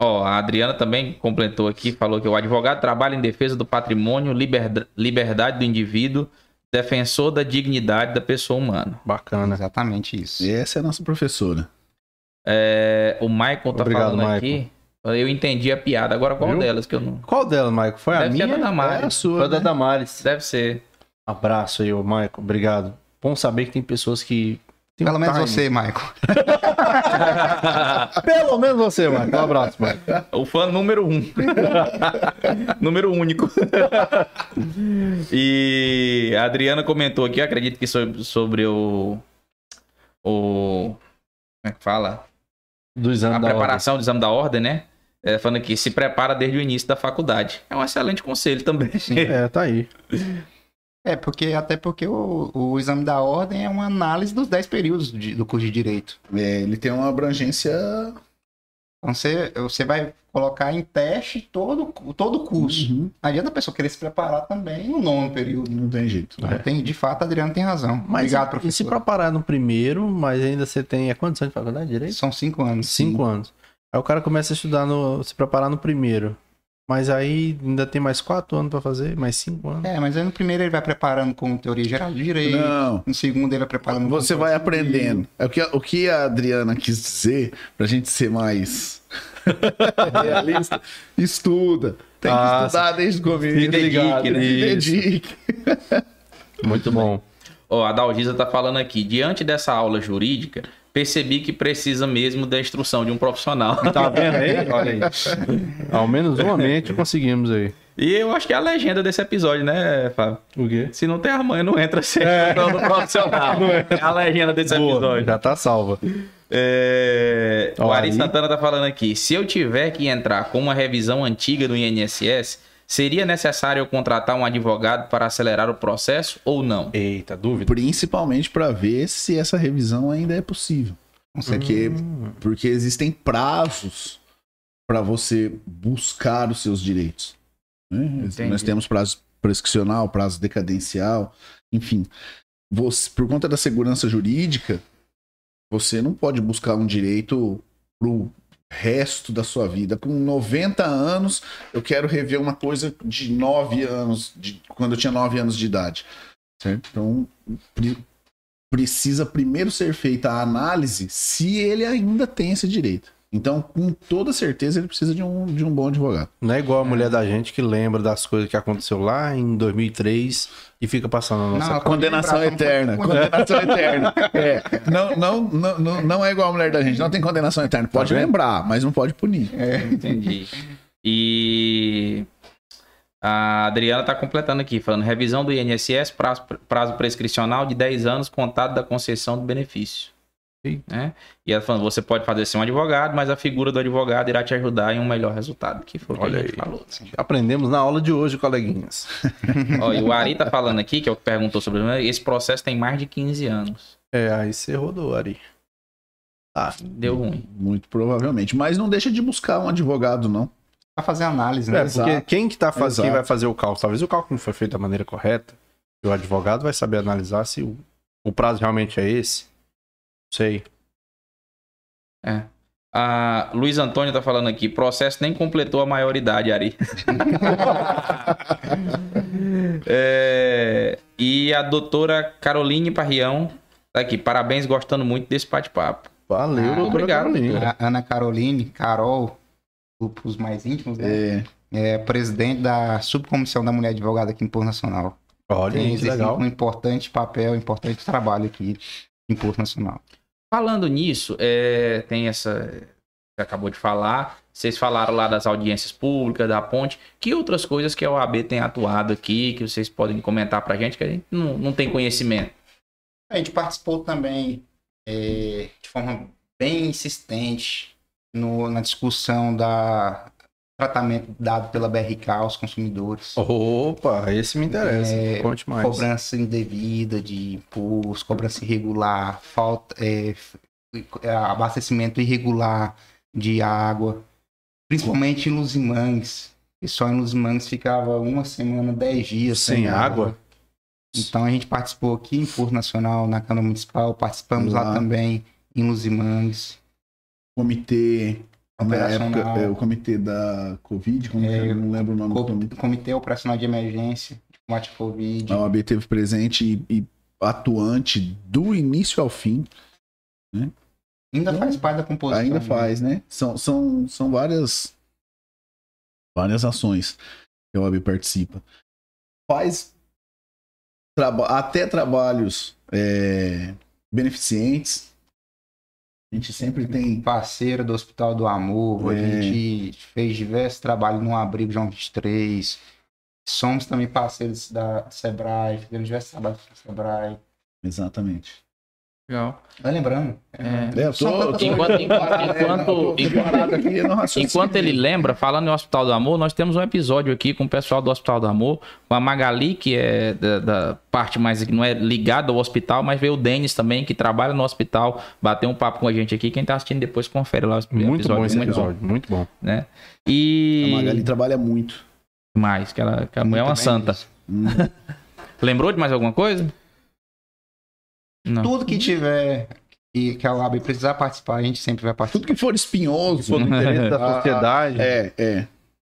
S4: Ó, a Adriana também completou aqui, falou que o advogado trabalha em defesa do patrimônio, liber- liberdade do indivíduo, defensor da dignidade da pessoa humana.
S1: Bacana.
S3: Exatamente isso.
S2: E essa é a nossa professora.
S4: É, o Michael tá
S1: Obrigado,
S4: falando aqui. Eu entendi a piada. Agora qual
S1: Viu?
S4: delas que eu não.
S1: Qual delas, Maico? Foi a
S4: Deve ser
S1: minha?
S4: a da Damares.
S1: É a sua, Foi a da
S2: né?
S1: Damares.
S4: Deve ser.
S1: Abraço aí, ô Maico. Obrigado. Bom saber que tem pessoas que... tem
S3: Pelo
S1: um
S3: menos
S1: time.
S3: você, Michael. [LAUGHS]
S1: Pelo menos você, Maico. Um abraço, Maico.
S4: O fã número um. [LAUGHS] número único. [LAUGHS] e a Adriana comentou aqui, eu acredito que sobre, sobre o. O. Como é que fala?
S1: Do exame
S4: a
S1: da
S4: preparação do exame da ordem, né? É, falando que se prepara desde o início da faculdade. É um excelente conselho também.
S1: ordem. É, tá aí.
S3: É, porque até porque o, o exame da ordem é uma análise dos 10 períodos de- do curso de Direito.
S2: É, ele tem uma abrangência.
S3: Então você, você vai colocar em teste todo, todo o curso.
S2: Uhum,
S3: Não adianta a pessoa querer se preparar também no nono período.
S2: Não tem jeito.
S3: Então, Tem, de fato, a Adriano tem razão.
S1: Mas
S3: Obrigado,
S1: e se
S3: professor.
S1: preparar no primeiro, mas ainda você tem... É quantos anos de faculdade direito?
S3: São cinco anos.
S1: Cinco anos. Aí o cara começa a estudar, no, se preparar no primeiro. Mas aí ainda tem mais quatro anos pra fazer, mais cinco anos.
S3: É, mas aí no primeiro ele vai preparando com teoria geral de direito.
S2: Não.
S3: No segundo ele vai preparando com
S2: Você vai aprendendo. É o que, o que a Adriana quis dizer, pra gente ser mais [LAUGHS] realista, estuda. Tem que
S1: Ah,
S2: estudar desde o começo.
S4: Se dedique, né?
S2: Se dedique.
S1: Muito bom.
S4: Ó, a Dalgisa tá falando aqui. Diante dessa aula jurídica, percebi que precisa mesmo da instrução de um profissional.
S1: Tá vendo aí? [LAUGHS] Olha aí. Ao menos uma mente conseguimos aí.
S4: E eu acho que é a legenda desse episódio, né, Fábio?
S1: O quê?
S4: Se não tem a mãe, não entra sem instrução do profissional. É a legenda desse
S1: Boa,
S4: episódio.
S1: já tá salva.
S4: É... O Ari Santana tá falando aqui. Se eu tiver que entrar com uma revisão antiga do INSS, seria necessário eu contratar um advogado para acelerar o processo ou não?
S1: Eita, dúvida.
S2: Principalmente pra ver se essa revisão ainda é possível. Porque, porque existem prazos para você buscar os seus direitos. né? Nós temos prazo prescricional, prazo decadencial, enfim. Você, por conta da segurança jurídica, você não pode buscar um direito pro resto da sua vida. Com 90 anos, eu quero rever uma coisa de 9 anos, de, quando eu tinha 9 anos de idade. Certo? Então, pre- precisa primeiro ser feita a análise se ele ainda tem esse direito. Então, com toda certeza, ele precisa de um, de um bom advogado.
S1: Não é igual a mulher da gente que lembra das coisas que aconteceu lá em 2003 e fica passando na nossa
S3: Não.
S2: Condenação
S3: lembrar,
S2: eterna. Condenação eterna. É, não, não, não, não, não é igual a mulher da gente. Não tem condenação eterna. Pode
S1: Tá
S2: lembrar, mas não pode punir.
S4: Entendi. E a Adriana tá completando aqui, falando revisão do INSS, prazo, prazo prescricional de 10 anos, contado da concessão do benefício. Né? E ela falando, você pode fazer ser um advogado, mas a figura do advogado irá te ajudar em um melhor resultado. Que foi o que
S1: Olha
S4: a gente
S1: aí.
S4: falou.
S1: Aprendemos na aula de hoje, coleguinhas. [LAUGHS]
S4: Ó, e o Ari tá falando aqui, que é o que perguntou sobre esse processo tem mais de 15 anos.
S1: É, aí você rodou, Ari. Tá.
S4: Deu ruim.
S2: Muito provavelmente. Mas não deixa de buscar um advogado, não.
S3: Pra fazer análise, né?
S1: É, porque
S2: Exato.
S1: quem que tá fazendo, quem vai fazer o cálculo? Talvez o cálculo não foi feito da maneira correta. E o advogado vai saber analisar se o, o prazo realmente é esse. Sei.
S4: É. A Luiz Antônio tá falando aqui, processo nem completou a maioridade, Ari. [LAUGHS] É, e a doutora Caroline Parrião tá aqui, parabéns, gostando muito desse bate-papo.
S1: Valeu,
S3: Ah,
S1: doutora
S4: obrigado,
S1: Carolina.
S3: A Ana Caroline, Carol, grupos mais íntimos, né?
S2: É,
S3: É presidente da subcomissão da mulher advogada aqui em Porto Nacional.
S1: Olha
S3: Tem
S1: aí, que legal.
S3: um importante papel, um importante trabalho aqui em Porto Nacional.
S4: Falando nisso, é, tem essa. Você acabou de falar. Vocês falaram lá das audiências públicas, da ponte. Que outras coisas que a OAB tem atuado aqui, que vocês podem comentar pra gente, que a gente não, não tem conhecimento?
S3: A gente participou também é, de forma bem insistente no- na discussão da tratamento dado pela BRK aos consumidores.
S1: Opa, esse me interessa.
S3: É,
S1: Conte mais.
S3: Cobrança indevida de imposto, cobrança irregular, falta, é, é, abastecimento irregular de água, principalmente em Luzimangues. E só em Luzimangues ficava uma semana, dez dias
S1: Sem água?
S3: Então a gente participou aqui em Porto Nacional, na Câmara Municipal, participamos lá,
S2: Lá.
S3: também em Luzimangues.
S2: Comitê. Na
S3: Operacional.
S2: época, é, o comitê da Covid, como
S3: É,
S2: é? Eu não lembro o nome do
S3: Co-
S2: comitê.
S3: Comitê Operacional de Emergência de combate à Covid.
S2: A OAB teve presente e, e atuante do início ao fim.
S3: Ainda faz parte da composição.
S2: Ainda
S3: né?
S2: faz, né? São, são, são várias, várias ações que a OAB participa. Faz traba- até trabalhos é, beneficentes. A gente sempre tem.
S3: parceiro do Hospital do Amor, a
S2: É.
S3: gente fez diversos trabalhos no Abrigo João 23. Somos também parceiros da Sebrae, fizemos diversos trabalhos com a Sebrae.
S2: Exatamente.
S4: Legal.
S3: Vai lembrando.
S4: É.
S2: É, eu
S3: São [LAUGHS]
S2: tô, tô-
S4: Enquanto- enquanto-
S2: é,
S4: enquanto-. Enquanto ele lembra, falando em Hospital do Amor, nós temos um episódio aqui com o pessoal do Hospital do Amor, com a Magali, que é da, da parte mais que não é ligada ao hospital, mas veio o Denis também, que trabalha no hospital, bateu um papo com a gente aqui. Quem tá assistindo depois confere lá o
S1: Muito bom esse
S4: muito
S1: episódio, muito bom.
S4: né? E
S2: A Magali trabalha muito.
S4: mais, que, ela, que a mulher é uma santa.
S2: Hum, [LAUGHS]
S4: Lembrou de mais alguma coisa? Não.
S3: Tudo que tiver e que a UAB precisar participar, a gente sempre vai participar.
S2: Tudo que for espinhoso.
S1: For no interesse da [LAUGHS]
S2: Ah,
S1: sociedade.
S2: É, é.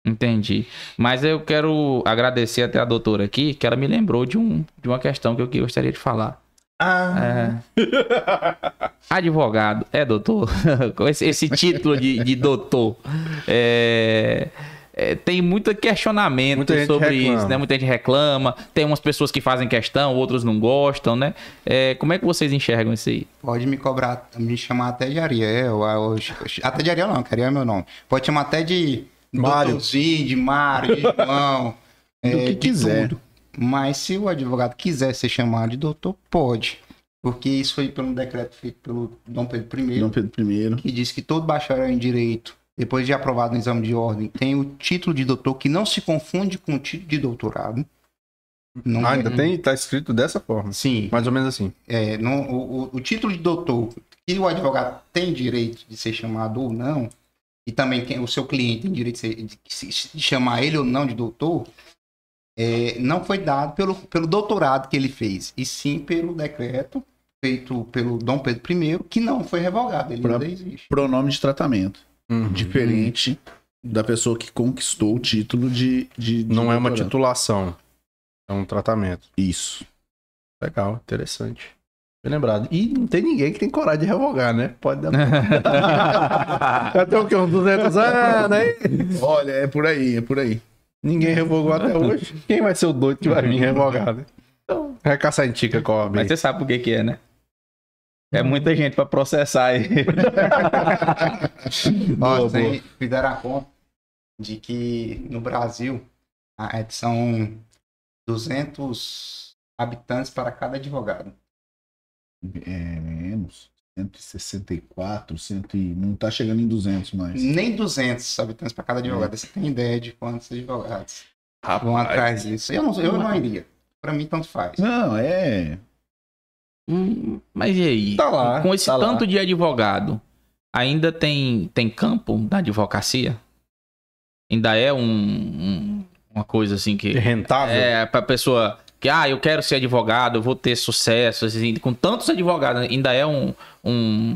S4: Entendi. Mas eu quero agradecer até a doutora aqui, que ela me lembrou de, um, de uma questão que eu gostaria de falar.
S1: Ah,
S4: É. [LAUGHS] Advogado, é doutor? [LAUGHS] Com esse, esse título de, de doutor. É, é, tem muito questionamento
S1: Muita
S4: sobre isso, né? Muita gente reclama. Tem umas pessoas que fazem questão, outros não gostam, né? É, como é que vocês enxergam isso aí?
S3: Pode me cobrar, me chamar até de Ariel. ou- Até de Ariel não, que Ariel é meu nome. Pode chamar até de
S2: Mário.
S3: Doutorzinho, de Mário, de João. [LAUGHS]
S2: Do
S3: é,
S2: que
S3: de
S2: quiser.
S3: tudo. Mas se o advogado quiser ser chamado de doutor, pode. Porque isso foi pelo decreto feito pelo Dom Pedro I,
S2: Dom Pedro I.
S3: que diz que todo bacharel em direito, depois de aprovado no exame de ordem, tem o título de doutor, que não se confunde com o título de doutorado. Não
S1: Ah, ainda tem, tá escrito dessa forma.
S3: Sim,
S1: Mais ou menos assim.
S3: é, não, o, o- título de doutor, que o advogado tem direito de ser chamado ou não, e também quem, o seu cliente tem direito de, ser- de de chamar ele ou não de doutor, é, não foi dado pelo, pelo doutorado que ele fez, e sim pelo decreto feito pelo Dom Pedro I, que não foi revogado, ele
S2: Pra-
S3: ainda existe.
S2: Pronome de tratamento.
S1: Uhum.
S2: Diferente da pessoa que conquistou o título de. de, de
S1: Não é uma titulação. É um tratamento.
S2: Isso.
S1: Legal, interessante. Bem lembrado. E não tem ninguém que tem coragem de revogar, né? Pode dar. [LAUGHS] Tem o quê? Uns 200 anos, hein?
S2: Olha, é por aí, é por aí.
S1: Ninguém revogou até hoje. Quem vai ser o doido que vai vir revogar, né? Então, vai caçar em tica com a
S4: Mas você sabe por que que é, né? É muita gente pra processar aí. [LAUGHS]
S3: Ó, vocês fizeram a conta de que no Brasil a- é- são 200 habitantes para cada advogado.
S2: É menos. 164, 100, e- não tá chegando em 200 mais.
S3: Nem 200 habitantes para cada advogado. Você tem ideia de quantos advogados vão atrás disso? Eu não, eu não iria. Para mim, tanto faz.
S2: Não, é.
S4: Hum, Mas e aí?
S1: Tá lá,
S4: Com esse
S1: tá lá.
S4: tanto de advogado, ainda tem, tem campo da advocacia? Ainda é um, um- uma coisa assim que.
S1: rentável.
S4: É, pra pessoa que, ah, eu quero ser advogado, eu vou ter sucesso, assim, com tantos advogados, ainda é um. um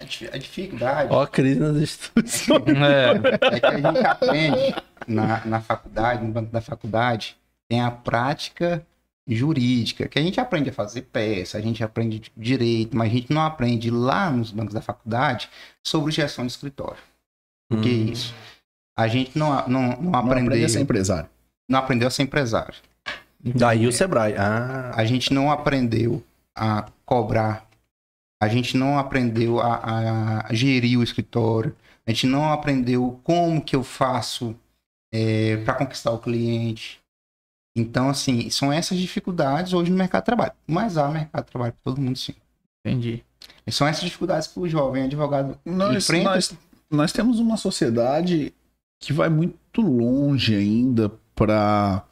S3: A dif- a dificuldade
S1: Ó, a crise nas instituições.
S4: é,
S3: é que a gente aprende na, na faculdade, no banco da faculdade, tem a prática jurídica, que a gente aprende a fazer peça, a gente aprende direito, mas a gente não aprende lá nos bancos da faculdade sobre gestão de escritório. O que é
S1: Hum.
S3: isso? A gente não, não, não
S2: Não
S3: aprendeu,
S2: a ser empresário.
S3: não aprendeu a ser empresário.
S1: Daí o Sebrae. Ah,
S3: A gente não aprendeu a cobrar. A gente não aprendeu a, a gerir o escritório. A gente não aprendeu como que eu faço para conquistar o cliente. Então, assim, são essas dificuldades hoje no mercado de trabalho. Mas há mercado de trabalho para todo mundo, sim.
S4: entendi.
S3: E são essas dificuldades que o jovem advogado
S2: Nós,
S3: enfrenta.
S2: nós, nós temos uma sociedade que vai muito longe ainda para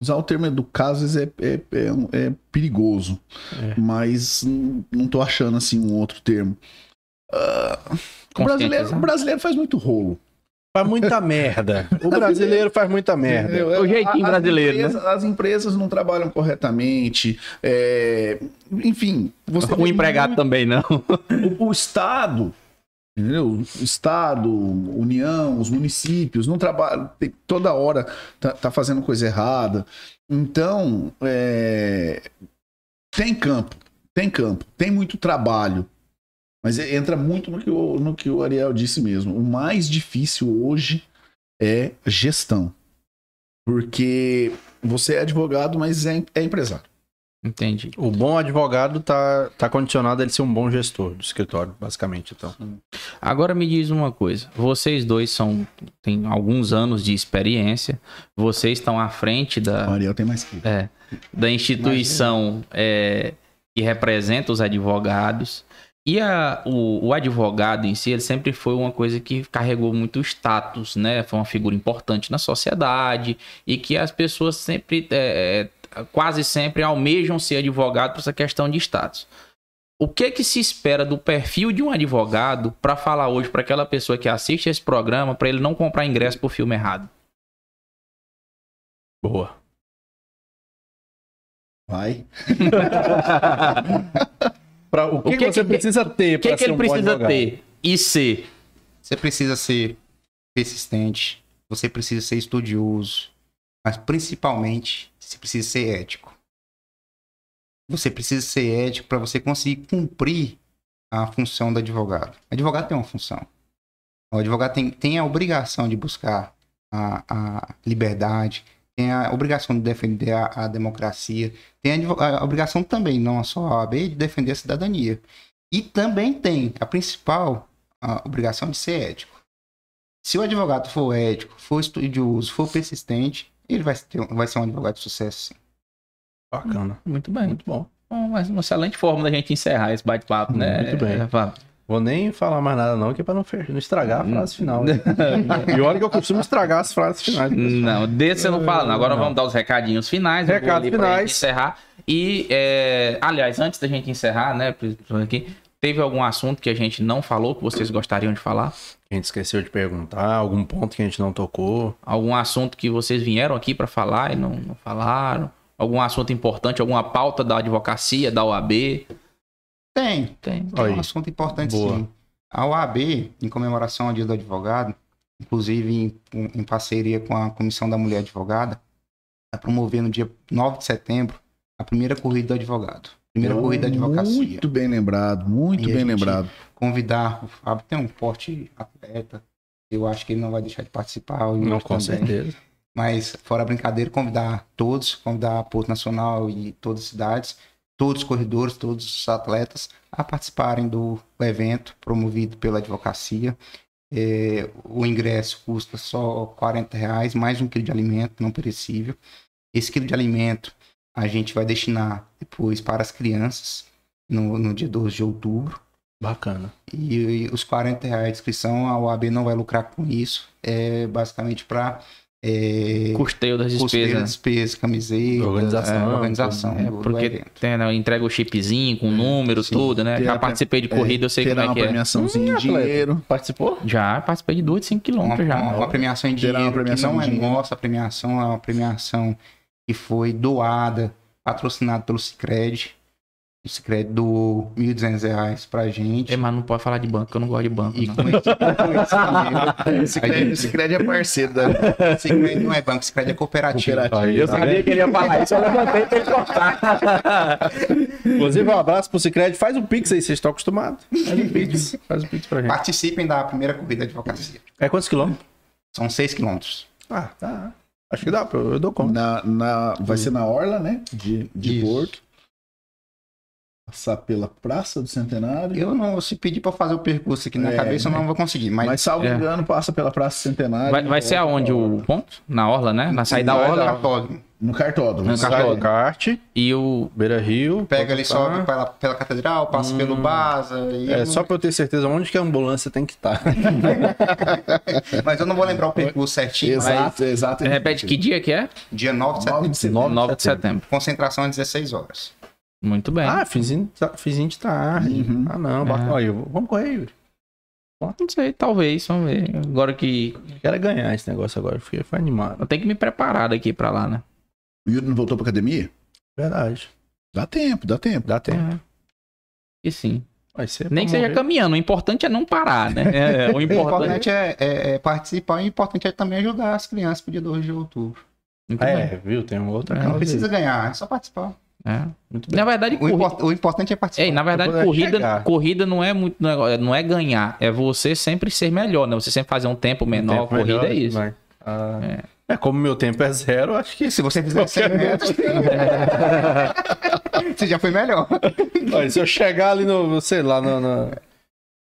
S2: usar o termo educar às vezes é, é, é, é perigoso,
S1: É.
S2: mas não tô achando assim um outro termo. Ah, o, brasileiro, o brasileiro faz muito rolo.
S1: Faz muita merda. O brasileiro faz muita merda.
S2: Entendeu?
S4: O jeitinho
S2: As
S4: brasileiro, né?
S2: empresas- As empresas não trabalham corretamente. é, enfim, você
S4: O empregado
S2: muito-
S4: também não. [LAUGHS]
S2: o, o Estado, entendeu? O Estado, União, os municípios não trabalham toda hora tá, tá fazendo coisa errada. Então, é, tem campo, tem campo, tem muito trabalho. Mas entra muito no que, o, no que o Ariel disse mesmo. O mais difícil hoje é gestão. Porque você é advogado, mas é, é empresário.
S4: Entendi.
S1: O bom advogado tá, tá condicionado a ele ser um bom gestor do escritório, basicamente, então.
S4: Agora me diz uma coisa. Vocês dois são têm alguns anos de experiência. Vocês estão à frente
S2: O
S4: da,
S2: Ariel tem mais que.
S4: é, da instituição é, que representa os advogados. E a- o, o advogado em si, ele sempre foi uma coisa que carregou muito status, né? Foi uma figura importante na sociedade e que as pessoas sempre, é, é, quase sempre almejam ser advogado por essa questão de status. O que que se espera do perfil de um advogado para falar hoje para aquela pessoa que assiste esse programa para ele não comprar ingresso pro filme errado?
S1: Boa.
S2: Vai. [LAUGHS]
S1: Pra, o que,
S4: O
S1: que
S4: que
S1: você
S4: que-
S1: precisa ter
S4: O que,
S1: para
S4: que
S1: ser
S4: ele
S1: um
S4: precisa ter e ser?
S3: Você precisa ser persistente, você precisa ser estudioso, mas principalmente você precisa ser ético. Você precisa ser ético para você conseguir cumprir a função do advogado. O advogado tem uma função. O advogado tem, tem a obrigação de buscar a, a liberdade, tem a obrigação de defender a, a democracia, tem a, a obrigação também, não só a OAB, de defender a cidadania. E também tem a principal a obrigação de ser ético. Se o advogado for ético, for estudioso, for persistente, ele vai, ter, vai ser um advogado de sucesso, sim.
S1: Bacana.
S4: Muito bem.
S1: Muito bom.
S4: Bom, mas uma excelente forma da gente encerrar esse bate-papo, né?
S1: Muito bem.
S4: É?
S1: Vou nem falar mais nada, não, que é pra não, não estragar a frase final. [LAUGHS] e olha que eu costumo estragar as frases finais.
S4: Não, desse você não fala, não. Agora
S1: Não.
S4: vamos dar os recadinhos finais.
S1: Recados finais.
S4: encerrar. E, é, aliás, antes da gente encerrar, né, aqui, teve algum assunto que a gente não falou que vocês gostariam de falar?
S1: A gente esqueceu de perguntar, algum ponto que a gente não tocou.
S4: Algum assunto que vocês vieram aqui para falar e não, não falaram? Algum assunto importante, alguma pauta da advocacia, da OAB?
S3: Tem,
S4: Tem.
S3: é um assunto importante
S1: Boa.
S3: sim. A OAB, em comemoração ao Dia do Advogado, inclusive em, em parceria com a Comissão da Mulher Advogada, vai promover no dia 9 de setembro a primeira corrida do advogado. Primeira corrida da advocacia.
S2: Muito bem lembrado, muito
S3: E a
S2: bem
S3: gente-
S2: lembrado.
S3: Convidar, o Fábio tem um porte atleta, eu acho que ele não vai deixar de participar.
S1: Não, com
S3: também.
S1: certeza.
S3: Mas, fora a brincadeira, convidar todos, convidar a Porto Nacional e todas as cidades, todos os corredores, todos os atletas a participarem do evento promovido pela advocacia. É, o ingresso custa só 40 reais, mais um quilo de alimento não perecível. Esse quilo de alimento a gente vai destinar depois para as crianças no, no dia 12 de outubro.
S1: Bacana.
S3: E, e os 40 reais de inscrição, a OAB não vai lucrar com isso. É basicamente para
S4: Custeio das
S3: custeio
S4: despesas.
S3: das
S4: né?
S3: despesas, camiseta,
S1: Organização,
S3: é, organização
S4: É, porque tem, né, entrega o chipzinho com número,
S3: sim.
S4: tudo, né?
S2: Ter
S4: Já
S2: a-
S4: participei de
S2: é,
S4: corrida, eu sei como é
S2: uma
S4: que é.
S2: premiaçãozinha em
S1: atleta.
S2: dinheiro.
S1: Participou?
S4: Já participei de 2 de 5
S3: Uma,
S4: quilômetros já.
S3: uma- uma premiação em
S2: Terá uma
S3: dinheiro,
S2: premiação
S3: que não
S2: em
S3: é
S2: dinheiro.
S3: nossa premiação, é uma premiação que foi doada, patrocinada pelo Cicred. O Cicred doou 1.200 reais pra gente.
S4: É, mas não pode falar de banco, que eu não gosto de banco.
S3: E
S4: não.
S3: com esse, com esse dinheiro,
S2: Esse crédito, esse crédito é parceiro da
S3: Cicred não é banco, Cicred é cooperativa.
S2: cooperativa.
S1: Aí,
S4: Eu sabia que ele ia falar isso, eu levantei pra ele cortar.
S1: Inclusive, um abraço pro Cicred. Faz o Pix aí, vocês estão acostumados. Faz o Pix. Faz o Pix pra gente.
S3: Participem da primeira corrida de advocacia.
S1: É quantos quilômetros?
S3: São 6 quilômetros.
S1: Ah, tá. Acho que dá, eu dou conta.
S2: Na, na, vai ser na Orla, né? De, de. Porto. Passar pela Praça do Centenário.
S3: Eu não, se pedir pra fazer o percurso aqui na
S2: É,
S3: cabeça, eu não vou conseguir. Mas,
S2: Mas, salvo
S4: É.
S2: engano, passa pela Praça do Centenário.
S4: Vai, vai ser aonde o ponto? Na Orla, né? Na saída da
S3: é
S4: Orla.
S3: cartódromo.
S2: No cartódromo.
S4: No
S2: Sai-
S4: cartódromo.
S1: Kart,
S4: E o.
S1: Beira Rio.
S3: Pega ali, sobe pela, pela catedral, passa pelo Baza.
S1: É,
S3: não-
S1: só pra eu ter certeza onde que a ambulância tem que estar. [LAUGHS]
S3: Mas eu não vou lembrar o percurso certinho. mas
S2: Exato, exato.
S4: Repete que dia que é?
S3: Dia 9 de
S2: 9
S3: setembro.
S2: de setembro.
S4: 9 de setembro.
S3: Concentração às 16 horas.
S4: Muito bem.
S1: ah, fizinho, fizinho de tarde.
S2: Uhum.
S1: Ah, não. bacana. Aí, vamos correr, Yuri.
S4: Não sei, talvez, vamos ver. Agora que.
S1: Quero é ganhar esse negócio agora. Fiquei foi animado.
S4: Eu tenho que me preparar daqui pra lá, né?
S2: O Yuri não voltou pra academia?
S1: Verdade.
S2: Dá tempo, dá tempo.
S1: Dá tempo.
S4: É. E sim.
S1: Vai ser
S4: Nem que seja
S1: morrer.
S4: caminhando. O importante é não parar, né? É, o [LAUGHS]
S3: O
S4: importante.
S3: importante é, é- é participar e o importante é também ajudar as crianças pro dia 2 de outubro.
S4: Muito bem.
S1: É, viu? Tem uma outra
S4: É,
S3: Não precisa ganhar, é só participar.
S4: É.
S1: Muito bem.
S4: Na verdade,
S3: O,
S4: corrida,
S3: import- o importante é participar.
S4: Ei, na verdade, corrida,
S1: chegar.
S4: corrida não é muito não é, não é ganhar, é você sempre ser melhor, né? Você sempre fazer um tempo menor,
S1: Tempo
S4: corrida
S1: melhor,
S4: é isso.
S1: vai. Ah, é. como meu tempo é zero, acho que
S3: Se você fizer 100 metros, [LAUGHS] você já foi melhor.
S1: Olha, se eu chegar ali no, sei lá, no- no-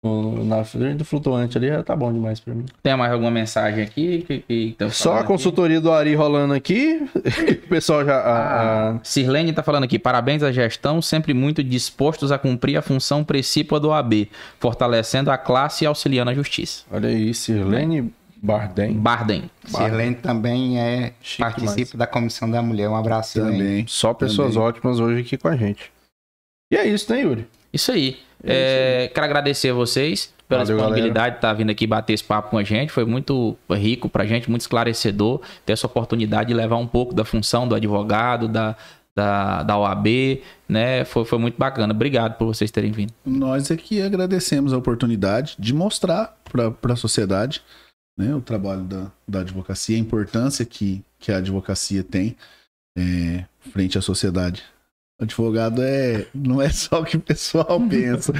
S1: na frente do flutuante ali, já tá bom demais pra mim.
S4: Tem mais alguma mensagem aqui? Que, que tá
S1: Só a
S4: aqui?
S1: consultoria do Ari rolando aqui. [LAUGHS] O pessoal já. a- a-
S4: Sirlene tá falando aqui, parabéns à gestão, sempre muito dispostos a cumprir a função precípua do AB, fortalecendo a classe e auxiliando a justiça.
S1: olha aí, Sirlene Bardem.
S4: Bardem.
S3: Sirlene também é,
S1: Chique
S3: participa da Comissão da Mulher. Um abraço.
S2: Também.
S1: Só pessoas
S2: Também.
S1: ótimas hoje aqui com a gente. E é isso, né, Yuri?
S4: Isso aí. É, quero agradecer a vocês pela
S1: Valeu,
S4: disponibilidade de estar vindo aqui bater esse papo com a gente. Foi muito rico pra gente, muito esclarecedor ter essa oportunidade de levar um pouco da função do advogado, da, da, da OAB, né? Foi, foi muito bacana. Obrigado por vocês terem vindo.
S2: Nós aqui agradecemos a oportunidade de mostrar para a sociedade né, o trabalho da, da advocacia, a importância que, que a advocacia tem é, frente à sociedade. Advogado é, não é só o que o pessoal pensa.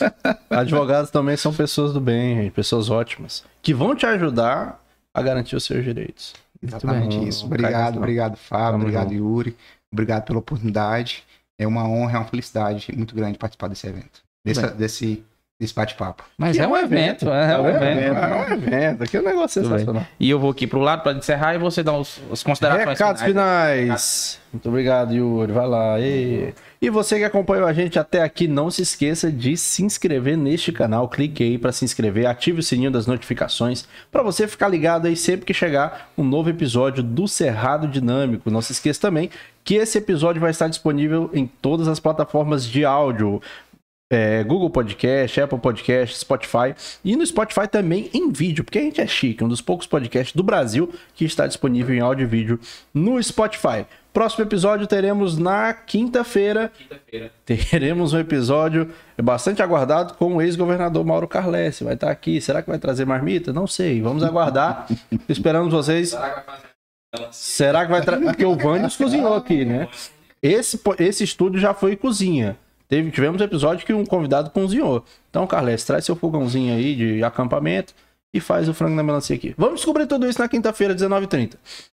S2: [LAUGHS]
S1: Advogados também são pessoas do bem, gente, pessoas ótimas, que vão te ajudar a garantir os seus direitos.
S3: Exatamente
S1: bem.
S3: isso. Obrigado, obrigado, Fábio.
S1: Tamo
S3: obrigado,
S1: junto.
S3: Yuri. Obrigado pela oportunidade. É uma honra, é uma felicidade muito grande participar desse evento. Desse, desse, desse bate-papo.
S4: Mas
S1: Que
S4: é um evento, é um evento.
S1: É um evento, aqui é um negócio
S4: Tudo bem.
S1: sensacional.
S4: E eu vou aqui pro lado para encerrar e você dá os, as considerações
S1: Recados
S4: finais.
S1: finais. Muito obrigado, Yuri. Vai lá. E... e você que acompanhou a gente até aqui, não se esqueça de se inscrever neste canal. Clique aí para se inscrever, ative o sininho das notificações para você ficar ligado aí sempre que chegar um novo episódio do Cerrado Dinâmico. Não se esqueça também que esse episódio vai estar disponível em todas as plataformas de áudio. É, Google Podcast, Apple Podcast, Spotify e no Spotify também em vídeo, porque a gente é chique, um dos poucos podcasts do Brasil que está disponível em áudio e vídeo no Spotify. Próximo episódio teremos na quinta-feira. Teremos um episódio bastante aguardado com o ex-governador Mauro Carlesse. Vai estar aqui. Será que vai trazer marmita? Não sei. Vamos aguardar. [LAUGHS] Esperamos vocês. Será que vai trazer? Porque o Vânios cozinhou aqui, né? Esse, esse estúdio já foi cozinha. Teve, tivemos episódio que um convidado cozinhou. Então, Carles, traz seu fogãozinho aí de acampamento e faz o frango na melancia aqui. Vamos descobrir tudo isso na quinta-feira, 19h30.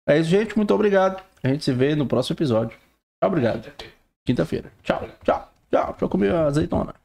S1: É isso, gente. Muito obrigado. A gente se vê no próximo episódio. Tchau, obrigado. Quinta-feira. Tchau, tchau, tchau. Deixa eu comer azeitona.